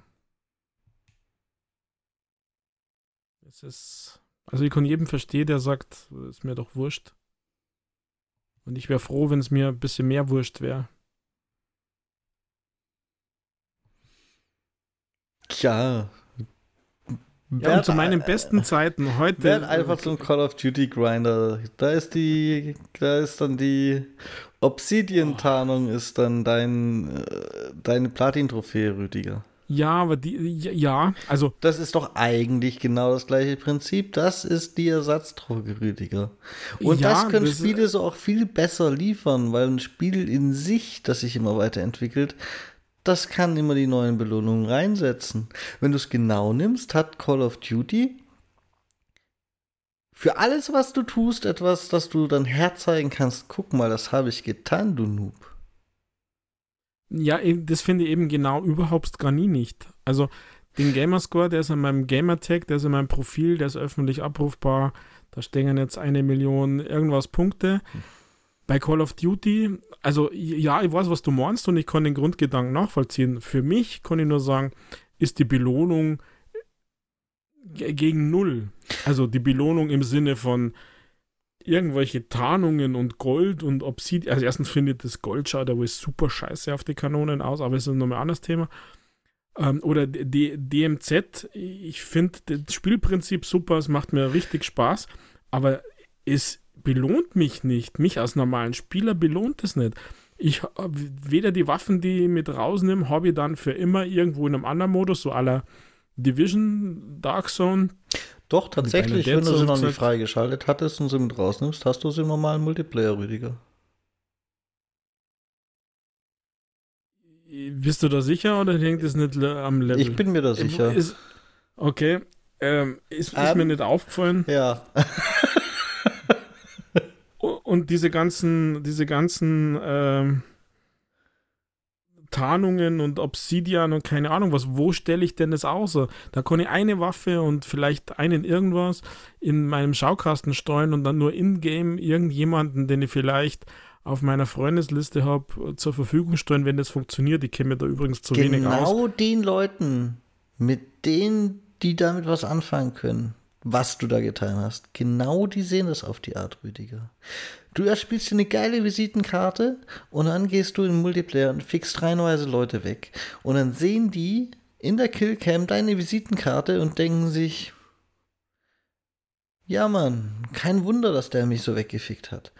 es ist, also ich kann jedem verstehen, der sagt, ist mir doch wurscht. Und ich wäre froh, wenn es mir ein bisschen mehr wurscht wäre. Tja. Ja, zu meinen besten Zeiten heute. Werd einfach zum Call of Duty Grinder. Da ist die, da ist dann die Obsidian-Tarnung ist dann dein, äh, deine Platin-Trophäe, Rüdiger. Ja, aber die, ja, also. Das ist doch eigentlich genau das gleiche Prinzip. Das ist die Ersatzdroge, Rüdiger. Und ja, das können das Spiele so auch viel besser liefern, weil ein Spiel in sich, das sich immer weiterentwickelt, das kann immer die neuen Belohnungen reinsetzen. Wenn du es genau nimmst, hat Call of Duty für alles, was du tust, etwas, das du dann herzeigen kannst. Guck mal, das habe ich getan, du Noob. Ja, das finde ich eben genau überhaupt gar nie nicht. Also den Gamerscore, der ist in meinem Gamertag, der ist in meinem Profil, der ist öffentlich abrufbar. Da stehen jetzt eine Million irgendwas Punkte. bei Call of Duty, also ja, ich weiß, was du meinst und ich kann den Grundgedanken nachvollziehen. Für mich kann ich nur sagen, ist die Belohnung gegen Null. Also die Belohnung im Sinne von irgendwelche Tarnungen und Gold und Obsidian. Also erstens finde ich das Gold schaut aber super scheiße auf die Kanonen aus, aber es ist nochmal ein anderes Thema. Ähm, oder D DMZ, ich finde das Spielprinzip super, es macht mir richtig Spaß, aber es belohnt mich nicht. Mich als normalen Spieler belohnt es nicht. Ich weder die Waffen, die ich mit rausnehme, habe ich dann für immer irgendwo in einem anderen Modus, so aller Division, Dark Zone. Doch, tatsächlich, wenn du sie noch nicht freigeschaltet hattest und sie mit rausnimmst, hast du sie im normalen Multiplayer, Rüdiger. Bist du da sicher oder hängt es nicht am Level? Ich bin mir da sicher. Ist, okay. Ähm, ist, ist um, mir ähm, nicht aufgefallen. Ja. und diese ganzen, diese ganzen ähm, Tarnungen und Obsidian und keine Ahnung was, wo stelle ich denn das aus? Da kann ich eine Waffe und vielleicht einen irgendwas in meinem Schaukasten steuern und dann nur in-game irgendjemanden, den ich vielleicht auf meiner Freundesliste habe, zur Verfügung stellen, wenn das funktioniert. Ich kenne mir da übrigens zu genau wenig aus. Genau den Leuten, mit denen, die damit was anfangen können, was du da getan hast. Genau die sehen das auf die Art, Rüdiger. Du erspielst dir eine geile Visitenkarte und dann gehst du in den Multiplayer und fixst reihenweise Leute weg. Und dann sehen die in der Killcam deine Visitenkarte und denken sich, ja Mann, kein Wunder, dass der mich so weggefickt hat.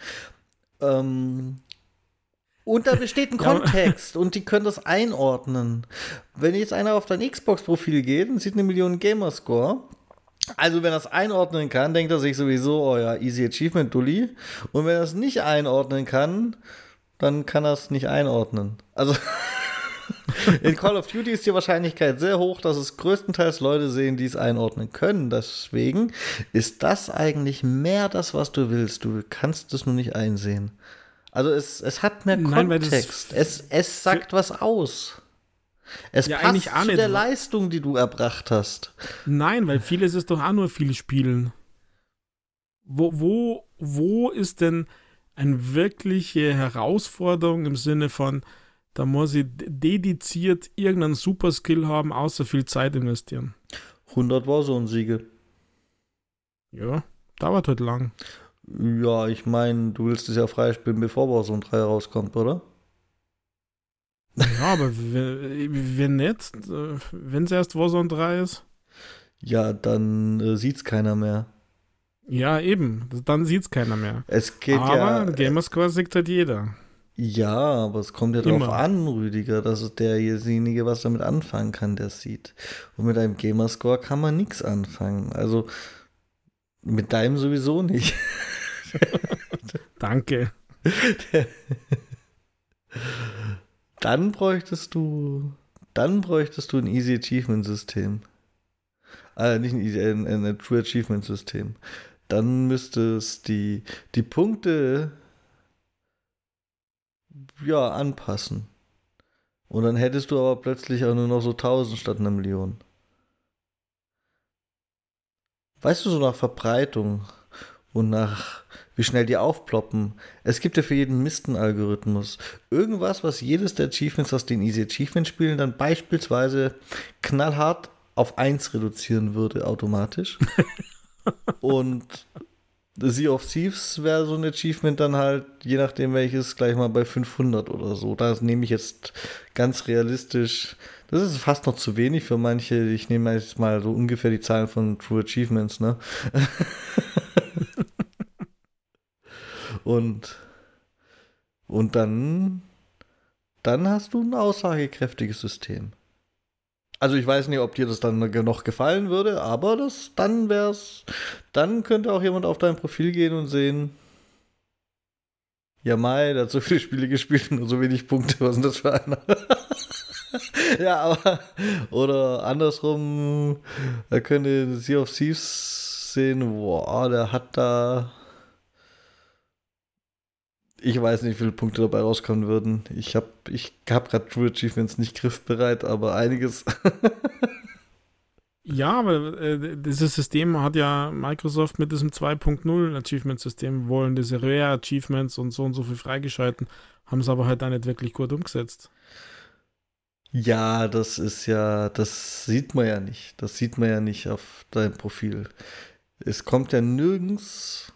Ähm, und da besteht ein Kontext und die können das einordnen. Wenn jetzt einer auf dein Xbox-Profil geht und sieht eine Million Gamerscore, also wenn er es einordnen kann, denkt er sich sowieso, oh ja, easy achievement, Dulli. Und wenn er es nicht einordnen kann, dann kann er es nicht einordnen. Also in Call of Duty ist die Wahrscheinlichkeit sehr hoch, dass es größtenteils Leute sehen, die es einordnen können. Deswegen ist das eigentlich mehr das, was du willst. Du kannst es nur nicht einsehen. Also es, es hat mehr Nein, Kontext. Es, es sagt was aus. Es ja, passt zu nicht. der Leistung, die du erbracht hast. Nein, weil vieles ist doch auch nur viel Spielen. Wo, wo, wo ist denn eine wirkliche Herausforderung im Sinne von, da muss ich dediziert irgendeinen Superskill haben, außer viel Zeit investieren? 100 Warzone-Siege. Ja, dauert halt lang. Ja, ich meine, du willst es ja freispielen, bevor Warzone 3 rauskommt, oder? Ja, aber wenn nicht, äh, wenn es erst Warzone 3 ist? Ja, dann äh, es keiner mehr. Ja, eben. Dann sieht es keiner mehr. Es geht aber ja. Gamerscore sieht halt jeder. Ja, aber es kommt ja darauf an, Rüdiger, dass es derjenige, was damit anfangen kann, der sieht. Und mit einem Gamerscore kann man nichts anfangen. Also mit deinem sowieso nicht. Danke. Dann bräuchtest du, dann bräuchtest du ein Easy Achievement System. Äh, nicht ein, Easy, ein, ein True Achievement System. Dann müsste es die, die Punkte ja anpassen. Und dann hättest du aber plötzlich auch nur noch so 1000 statt einer Million. Weißt du, so nach Verbreitung und nach wie schnell die aufploppen. Es gibt ja für jeden Mist einen Algorithmus. Irgendwas, was jedes der Achievements aus den Easy Achievement Spielen dann beispielsweise knallhart auf 1 reduzieren würde automatisch. und Sea of Thieves wäre so ein Achievement dann halt, je nachdem welches, gleich mal bei 500 oder so. Das nehme ich jetzt ganz realistisch. Das ist fast noch zu wenig für manche. Ich nehme jetzt mal so ungefähr die Zahlen von True Achievements, ne? Und, und dann, dann hast du ein aussagekräftiges System. Also ich weiß nicht, ob dir das dann noch gefallen würde, aber das, dann wär's, dann könnte auch jemand auf dein Profil gehen und sehen, ja Mai, der hat so viele Spiele gespielt und nur so wenig Punkte, was ist das für einer? ja, aber, oder andersrum, er könnte Sea of Thieves sehen, boah, der hat da ich weiß nicht, wie viele Punkte dabei rauskommen würden. Ich habe ich hab gerade True Achievements nicht griffbereit, aber einiges. Ja, aber äh, dieses System hat ja Microsoft mit diesem 2.0 Achievement-System wollen diese Rare Achievements und so und so viel freigeschalten, haben es aber halt da nicht wirklich gut umgesetzt. Ja, das ist ja, das sieht man ja nicht. Das sieht man ja nicht auf deinem Profil. Es kommt ja nirgends,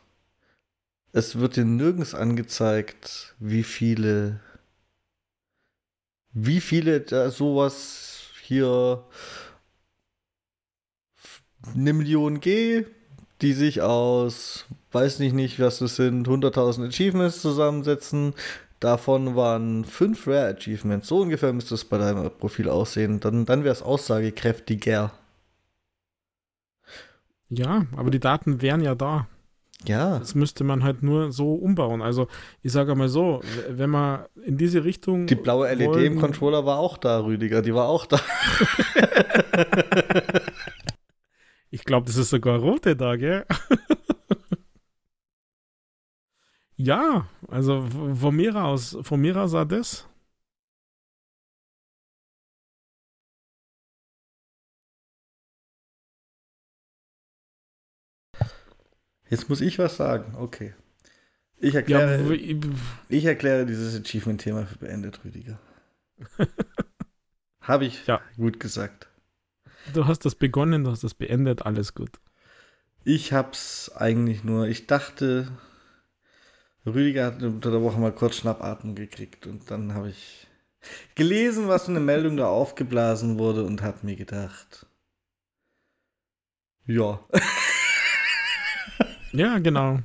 es wird dir nirgends angezeigt, wie viele, wie viele da sowas hier eine Million G, die sich aus, weiß nicht nicht, was das sind, 100.000 Achievements zusammensetzen. Davon waren fünf Rare Achievements. So ungefähr müsste es bei deinem Profil aussehen. Dann, dann wäre es aussagekräftiger. Ja, aber die Daten wären ja da. Ja. Das müsste man halt nur so umbauen. Also, ich sage mal so, wenn man in diese Richtung. Die blaue LED wollen, im Controller war auch da, Rüdiger. Die war auch da. ich glaube, das ist sogar rote da, gell? ja, also von mir aus, von mir aus auch das. Jetzt muss ich was sagen. Okay. Ich erkläre, ja, ich erkläre dieses Achievement-Thema für beendet, Rüdiger. Habe ich ja. gut gesagt. Du hast das begonnen, du hast das beendet, alles gut. Ich hab's eigentlich nur, ich dachte, Rüdiger hat unter der Woche mal kurz Schnappatmung gekriegt und dann habe ich gelesen, was eine Meldung da aufgeblasen wurde und habe mir gedacht, ja. Ja, genau.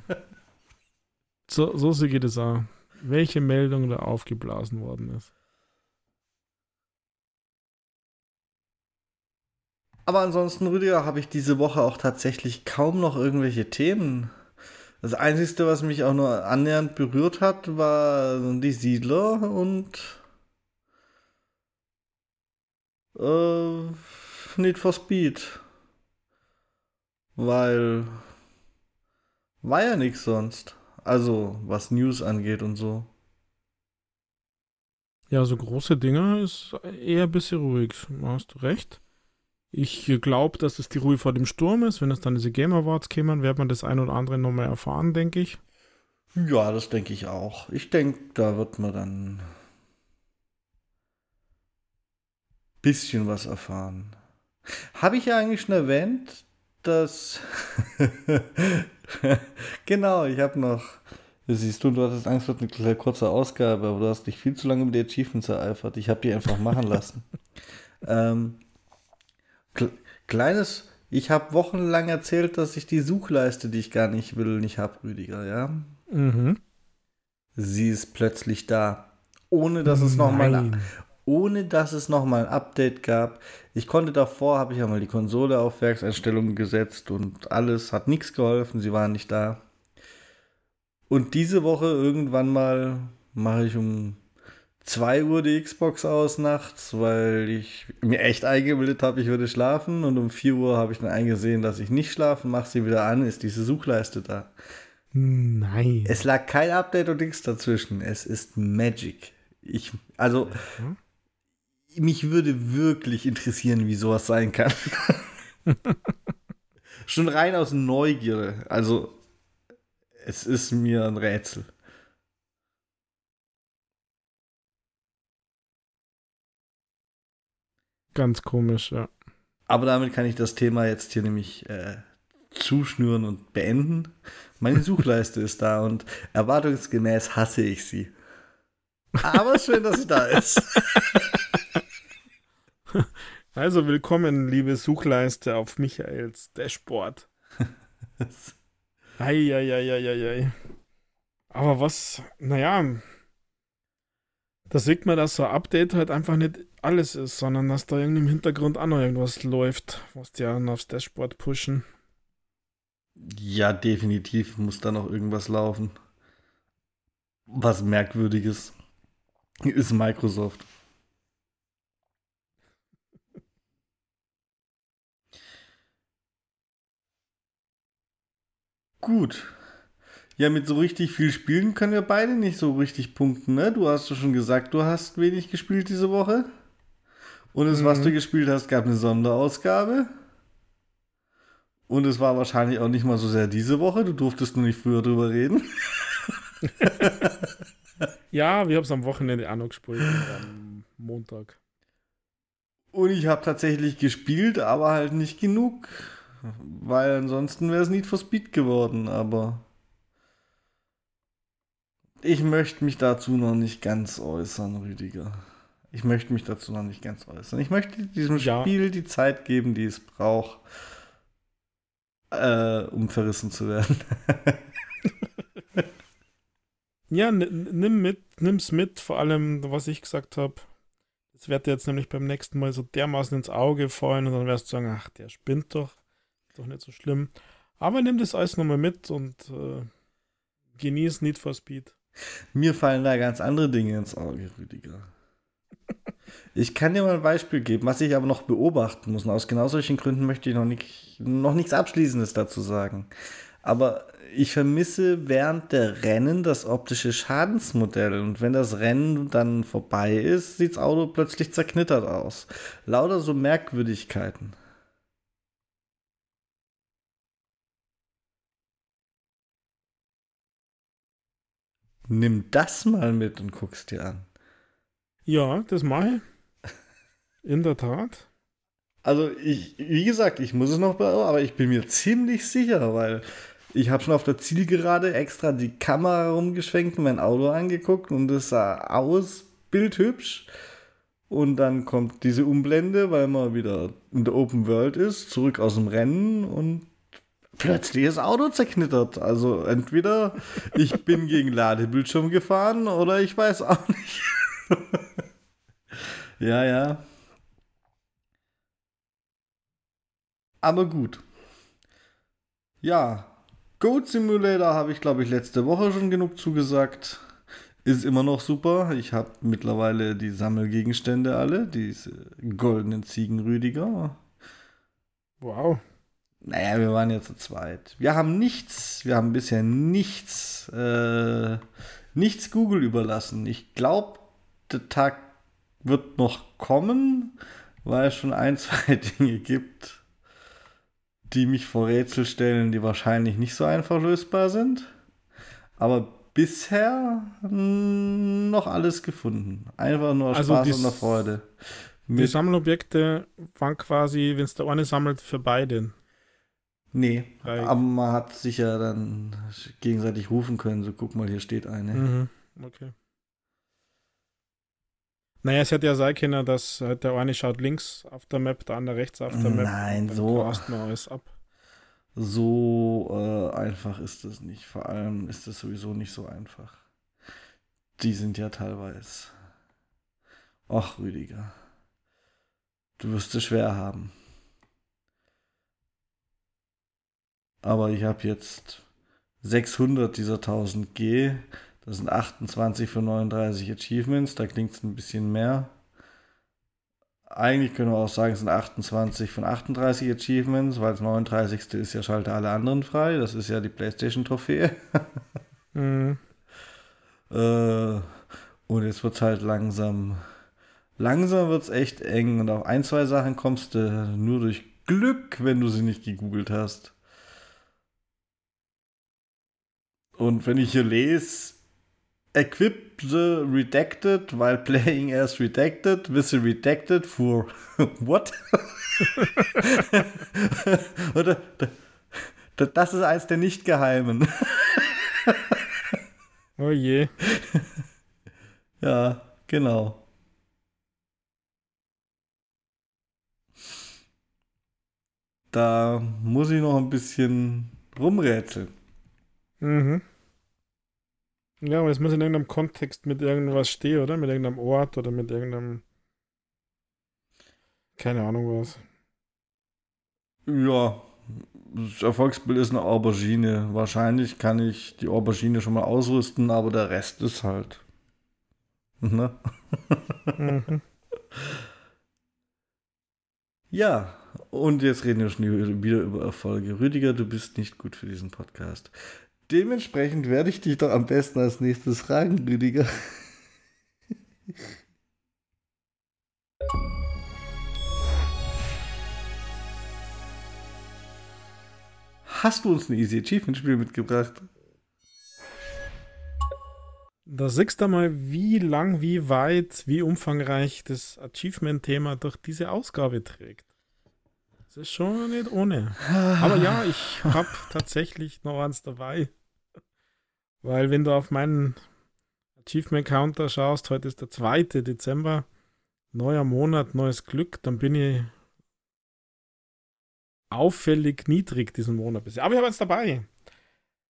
So, so geht es auch. Welche Meldung da aufgeblasen worden ist. Aber ansonsten, Rüdiger, habe ich diese Woche auch tatsächlich kaum noch irgendwelche Themen. Das Einzige, was mich auch nur annähernd berührt hat, war die Siedler und äh, Need for Speed. Weil war ja nichts sonst. Also, was News angeht und so. Ja, so große Dinger ist eher ein bisschen ruhig. Hast du recht. Ich glaube, dass es die Ruhe vor dem Sturm ist. Wenn es dann diese Game Awards kämen, wird man das ein oder andere nochmal erfahren, denke ich. Ja, das denke ich auch. Ich denke, da wird man dann bisschen was erfahren. Habe ich ja eigentlich schon erwähnt, dass genau, ich habe noch. Siehst du, du hattest Angst vor eine kurze Ausgabe, aber du hast dich viel zu lange mit den Achievements ereifert. Ich habe die einfach machen lassen. ähm, kleines, ich habe wochenlang erzählt, dass ich die Suchleiste, die ich gar nicht will, nicht habe, Rüdiger, ja? Mhm. Sie ist plötzlich da. Ohne dass es nochmal ohne dass es nochmal ein Update gab. Ich konnte davor, habe ich ja mal die Konsole auf Werkseinstellungen gesetzt und alles hat nichts geholfen, sie waren nicht da. Und diese Woche irgendwann mal mache ich um 2 Uhr die Xbox aus nachts, weil ich mir echt eingebildet habe, ich würde schlafen. Und um 4 Uhr habe ich dann eingesehen, dass ich nicht schlafen, mache sie wieder an, ist diese Suchleiste da. Nein. Es lag kein Update und nichts dazwischen. Es ist Magic. Ich, also, mhm mich würde wirklich interessieren, wie sowas sein kann. Schon rein aus Neugierde. Also, es ist mir ein Rätsel. Ganz komisch, ja. Aber damit kann ich das Thema jetzt hier nämlich äh, zuschnüren und beenden. Meine Suchleiste ist da und erwartungsgemäß hasse ich sie. Aber schön, dass sie da ist. Also willkommen, liebe Suchleiste auf Michaels Dashboard. Eieieiei. Aber was, naja, da sieht man, dass so ein Update halt einfach nicht alles ist, sondern dass da irgendwie im Hintergrund auch noch irgendwas läuft, was die dann aufs Dashboard pushen. Ja, definitiv muss da noch irgendwas laufen. Was merkwürdiges ist Microsoft. Gut. Ja, mit so richtig viel Spielen können wir beide nicht so richtig punkten, ne? Du hast ja schon gesagt, du hast wenig gespielt diese Woche. Und das, mhm. was du gespielt hast, gab eine Sonderausgabe. Und es war wahrscheinlich auch nicht mal so sehr diese Woche. Du durftest nur nicht früher drüber reden. ja, wir haben es am Wochenende auch noch gespielt. Am Montag. Und ich habe tatsächlich gespielt, aber halt nicht genug. Weil ansonsten wäre es Need for Speed geworden, aber. Ich möchte mich dazu noch nicht ganz äußern, Rüdiger. Ich möchte mich dazu noch nicht ganz äußern. Ich möchte diesem ja. Spiel die Zeit geben, die es braucht, äh, um verrissen zu werden. ja, nimm mit, nimm's mit, vor allem, was ich gesagt habe. Das wird dir jetzt nämlich beim nächsten Mal so dermaßen ins Auge fallen und dann wirst du sagen, ach, der spinnt doch. Doch nicht so schlimm. Aber nimm das alles nochmal mit und äh, genieß Need for Speed. Mir fallen da ganz andere Dinge ins Auge, Rüdiger. Ich kann dir mal ein Beispiel geben, was ich aber noch beobachten muss. Und aus genau solchen Gründen möchte ich noch, nicht, noch nichts Abschließendes dazu sagen. Aber ich vermisse während der Rennen das optische Schadensmodell. Und wenn das Rennen dann vorbei ist, sieht das Auto plötzlich zerknittert aus. Lauter so Merkwürdigkeiten. Nimm das mal mit und guckst dir an. Ja, das mache ich. In der Tat. Also ich, wie gesagt, ich muss es noch, aber ich bin mir ziemlich sicher, weil ich habe schon auf der Zielgerade extra die Kamera rumgeschwenkt und mein Auto angeguckt und es sah aus, bildhübsch. Und dann kommt diese Umblende, weil man wieder in der Open World ist, zurück aus dem Rennen und plötzlich ist Auto zerknittert. Also entweder ich bin gegen Ladebildschirm gefahren oder ich weiß auch nicht. ja, ja. Aber gut. Ja, Goat Simulator habe ich, glaube ich, letzte Woche schon genug zugesagt. Ist immer noch super. Ich habe mittlerweile die Sammelgegenstände alle, diese goldenen Ziegenrüdiger. Wow. Naja, wir waren ja zu zweit. Wir haben nichts, wir haben bisher nichts, äh, nichts Google überlassen. Ich glaube, der Tag wird noch kommen, weil es schon ein, zwei Dinge gibt, die mich vor Rätsel stellen, die wahrscheinlich nicht so einfach lösbar sind. Aber bisher noch alles gefunden. Einfach nur also Spaß und Freude. die Sammelobjekte waren quasi, wenn es der eine sammelt, für beide. Nee, Drei. aber man hat sich ja dann gegenseitig rufen können, so guck mal, hier steht eine. Mhm. Okay. Naja, es hätte ja sein können, dass äh, der eine schaut links auf der Map, der andere rechts auf der Map. Nein, so. Man alles ab. So äh, einfach ist es nicht. Vor allem ist es sowieso nicht so einfach. Die sind ja teilweise. Ach, Rüdiger. Du wirst es schwer haben. Aber ich habe jetzt 600 dieser 1000 G das sind 28 von 39 Achievements, da klingt es ein bisschen mehr. Eigentlich können wir auch sagen, es sind 28 von 38 Achievements, weil das 39. ist ja schalte alle anderen frei. Das ist ja die PlayStation-Trophäe. mhm. äh, und jetzt wird es halt langsam. Langsam wird es echt eng. Und auf ein, zwei Sachen kommst du nur durch Glück, wenn du sie nicht gegoogelt hast. Und wenn ich hier lese, Equip the redacted while playing as redacted with the redacted for what? Oder das ist eins der nicht geheimen. oh je. Ja, genau. Da muss ich noch ein bisschen rumrätseln. Mhm. Ja, aber es muss in irgendeinem Kontext mit irgendwas stehen, oder? Mit irgendeinem Ort oder mit irgendeinem. Keine Ahnung was. Ja, das Erfolgsbild ist eine Aubergine. Wahrscheinlich kann ich die Aubergine schon mal ausrüsten, aber der Rest ist halt. Ne? Mhm. Ja, und jetzt reden wir schon wieder über Erfolge. Rüdiger, du bist nicht gut für diesen Podcast. Dementsprechend werde ich dich doch am besten als nächstes fragen, Rüdiger. hast du uns ein Easy Achievement Spiel mitgebracht? Da siehst du mal, wie lang, wie weit, wie umfangreich das Achievement-Thema durch diese Ausgabe trägt. Das ist schon nicht ohne. Aber ja, ich habe tatsächlich noch eins dabei. Weil wenn du auf meinen Achievement-Counter schaust, heute ist der 2. Dezember, neuer Monat, neues Glück, dann bin ich auffällig niedrig diesen Monat bisher. Aber ich habe jetzt dabei.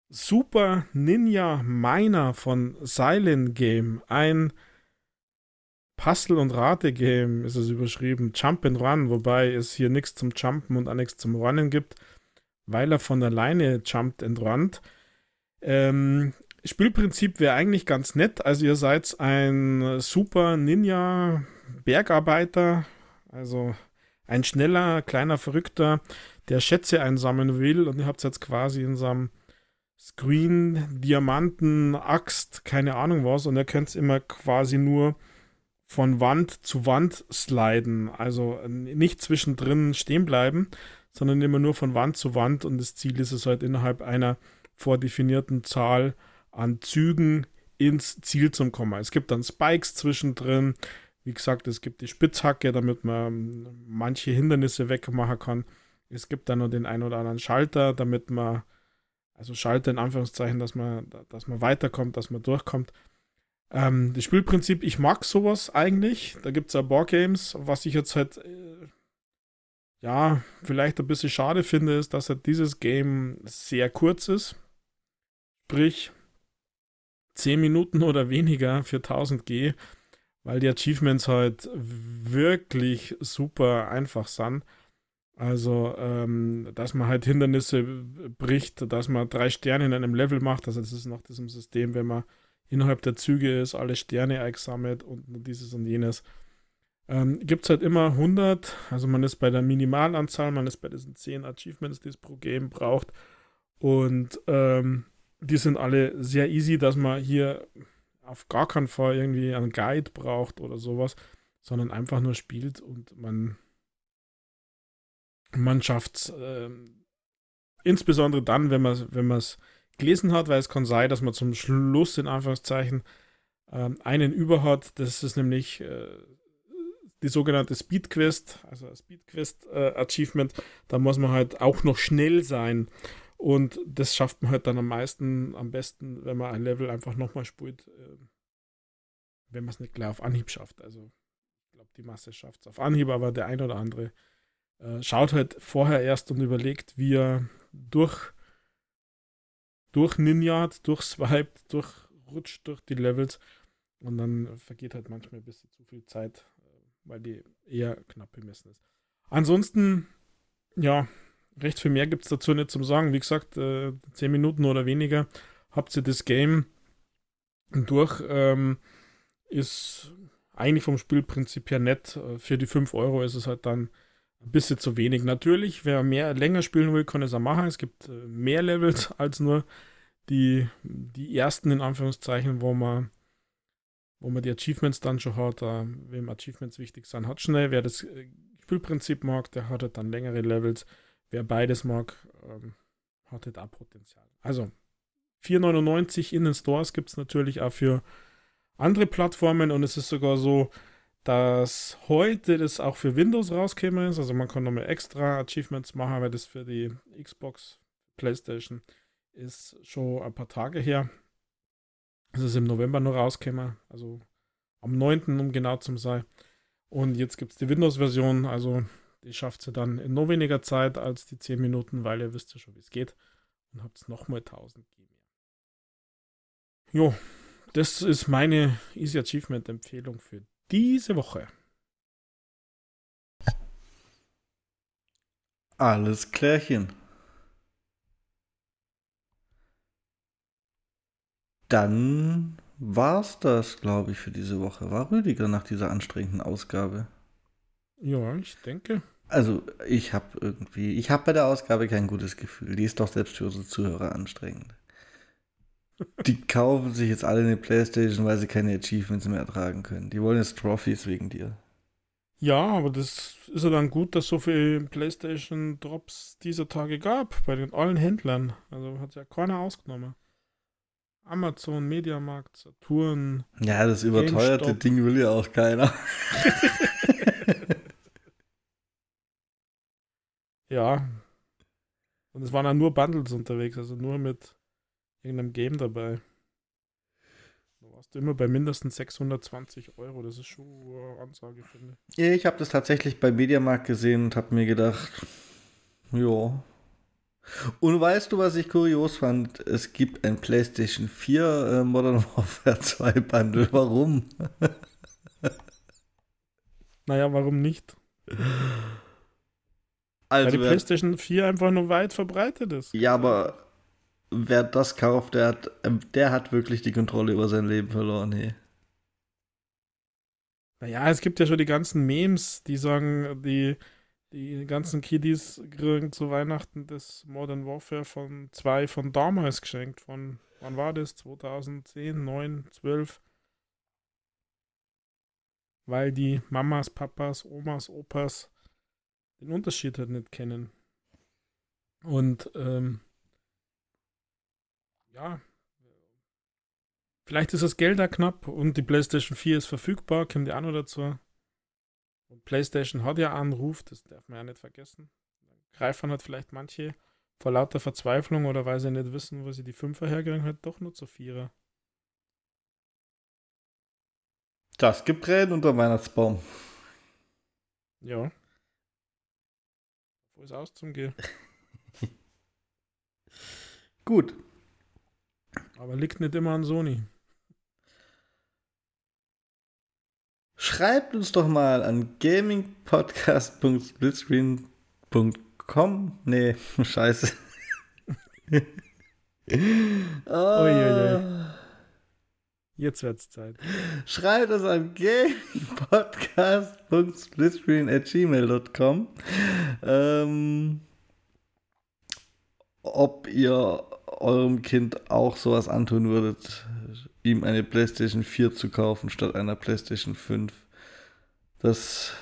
Super Ninja Miner von Silent Game. Ein Puzzle- und Rate-Game ist es überschrieben. Jump and Run, wobei es hier nichts zum Jumpen und auch nichts zum Runnen gibt, weil er von alleine jumpt and runnt. Ähm, Spielprinzip wäre eigentlich ganz nett. Also ihr seid ein Super Ninja Bergarbeiter, also ein schneller, kleiner Verrückter, der Schätze einsammeln will und ihr habt jetzt quasi in seinem Screen, Diamanten, Axt, keine Ahnung was. Und ihr könnt immer quasi nur von Wand zu Wand sliden. Also nicht zwischendrin stehen bleiben, sondern immer nur von Wand zu Wand. Und das Ziel ist es halt innerhalb einer vordefinierten Zahl an Zügen ins Ziel zu kommen. Es gibt dann Spikes zwischendrin. Wie gesagt, es gibt die Spitzhacke, damit man manche Hindernisse wegmachen kann. Es gibt dann noch den ein oder anderen Schalter, damit man also Schalter in Anführungszeichen, dass man, dass man weiterkommt, dass man durchkommt. Ähm, das Spielprinzip, ich mag sowas eigentlich. Da gibt es ja Boardgames. Was ich jetzt halt, äh, ja, vielleicht ein bisschen schade finde, ist, dass halt dieses Game sehr kurz ist. Sprich, 10 Minuten oder weniger für 1000 G, weil die Achievements halt wirklich super einfach sind. Also, ähm, dass man halt Hindernisse bricht, dass man drei Sterne in einem Level macht. Also, das ist nach diesem System, wenn man innerhalb der Züge ist, alle Sterne eingesammelt und dieses und jenes. Ähm, Gibt es halt immer 100, also man ist bei der Minimalanzahl, man ist bei diesen 10 Achievements, die es pro Game braucht. Und ähm, die sind alle sehr easy, dass man hier auf gar keinen Fall irgendwie einen Guide braucht oder sowas, sondern einfach nur spielt und man man schafft es äh, insbesondere dann, wenn man wenn es gelesen hat, weil es kann sein, dass man zum Schluss in Anführungszeichen äh, einen über hat. Das ist nämlich äh, die sogenannte Speed Quest, also Speed Quest äh, Achievement. Da muss man halt auch noch schnell sein. Und das schafft man halt dann am meisten, am besten, wenn man ein Level einfach nochmal spielt, äh, wenn man es nicht gleich auf Anhieb schafft. Also ich glaube, die Masse schafft es auf Anhieb, aber der ein oder andere äh, schaut halt vorher erst und überlegt, wie er durch, durch Ninjat, durch Swiped, durchrutscht durch die Levels und dann vergeht halt manchmal ein bisschen zu viel Zeit, äh, weil die eher knapp bemessen ist. Ansonsten, ja, recht viel mehr gibt es dazu nicht zum Sagen. Wie gesagt, äh, 10 Minuten oder weniger habt ihr das Game durch. Ähm, ist eigentlich vom Spielprinzip her nett. Äh, für die 5 Euro ist es halt dann ein bisschen zu wenig. Natürlich, wer mehr länger spielen will, kann es auch machen. Es gibt äh, mehr Levels als nur die, die ersten, in Anführungszeichen, wo man, wo man die Achievements dann schon hat. Äh, wem Achievements wichtig sind, hat schnell. Wer das Spielprinzip mag, der hat halt dann längere Levels. Wer beides mag, ähm, hat auch Potenzial. Also 4,99 in den Stores gibt es natürlich auch für andere Plattformen und es ist sogar so, dass heute das auch für Windows rauskäme ist. Also man kann nochmal extra Achievements machen, weil das für die Xbox, PlayStation ist schon ein paar Tage her. Es ist im November noch rauskäme, also am 9. um genau zu sein. Und jetzt gibt es die Windows-Version, also die schafft sie dann in noch weniger Zeit als die 10 Minuten, weil ihr wisst ja schon, wie es geht. Und habt es nochmal 1000 G mehr. Jo, das ist meine Easy Achievement Empfehlung für diese Woche. Alles klärchen. Dann war's das, glaube ich, für diese Woche. War Rüdiger nach dieser anstrengenden Ausgabe? Ja, ich denke. Also, ich habe irgendwie, ich habe bei der Ausgabe kein gutes Gefühl. Die ist doch selbst für unsere Zuhörer anstrengend. Die kaufen sich jetzt alle eine Playstation, weil sie keine Achievements mehr ertragen können. Die wollen jetzt Trophies wegen dir. Ja, aber das ist ja dann gut, dass so viele PlayStation-Drops dieser Tage gab bei den allen Händlern. Also hat ja keiner ausgenommen. Amazon, Mediamarkt, Saturn. Ja, das überteuerte GameStop. Ding will ja auch keiner. ja. Und es waren dann nur Bundles unterwegs, also nur mit irgendeinem Game dabei. Da warst du immer bei mindestens 620 Euro. Das ist schon eine Ansage, finde ich. Ich habe das tatsächlich bei Mediamarkt gesehen und habe mir gedacht, ja, und weißt du, was ich kurios fand? Es gibt ein PlayStation 4 äh, Modern Warfare 2 Bundle. Warum? naja, warum nicht? Also Weil die PlayStation 4 einfach nur weit verbreitet ist. Ja, aber wer das kauft, der hat, ähm, der hat wirklich die Kontrolle über sein Leben verloren. Hey. Naja, es gibt ja schon die ganzen Memes, die sagen, die die ganzen Kiddies kriegen zu Weihnachten das Modern Warfare von 2 von damals geschenkt. Von wann war das? 2010, 9, 12. Weil die Mamas, Papas, Omas, Opas den Unterschied halt nicht kennen. Und ähm, ja, vielleicht ist das Geld da knapp und die PlayStation 4 ist verfügbar, kommt die auch noch dazu. Und PlayStation hat ja Anruf, das darf man ja nicht vergessen. Greifern hat vielleicht manche vor lauter Verzweiflung oder weil sie nicht wissen, wo sie die Fünfer herkriegen, halt doch nur zu Vierer. Das gibt Tränen unter Weihnachtsbaum. Ja. Wo ist aus zum Gehen? Gut. Aber liegt nicht immer an Sony. Schreibt uns doch mal an gamingpodcast.splitscreen.com. Nee, scheiße. oh. Uiuiui. Jetzt wird's Zeit. Schreibt uns an gamingpodcast.splitscreen.gmail.com ähm, ob ihr eurem Kind auch sowas antun würdet, ihm eine PlayStation 4 zu kaufen statt einer PlayStation 5. Das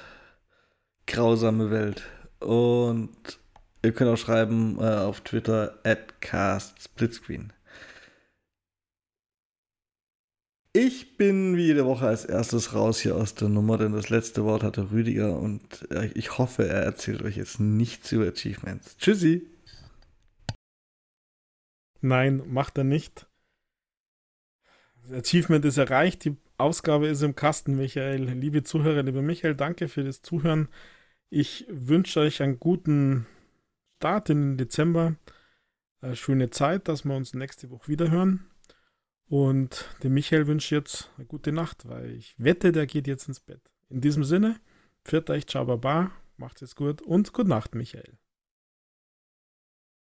grausame Welt. Und ihr könnt auch schreiben äh, auf Twitter at castsplitscreen. Ich bin wie jede Woche als erstes raus hier aus der Nummer, denn das letzte Wort hatte Rüdiger und äh, ich hoffe, er erzählt euch jetzt nichts über Achievements. Tschüssi! Nein, macht er nicht. Das Achievement ist erreicht, die Ausgabe ist im Kasten, Michael. Liebe Zuhörer, liebe Michael, danke für das Zuhören. Ich wünsche euch einen guten Start in den Dezember. Eine schöne Zeit, dass wir uns nächste Woche wieder hören. Und dem Michael wünsche ich jetzt eine gute Nacht, weil ich wette, der geht jetzt ins Bett. In diesem Sinne, pfiat euch, ciao, baba, macht es gut und gute Nacht, Michael.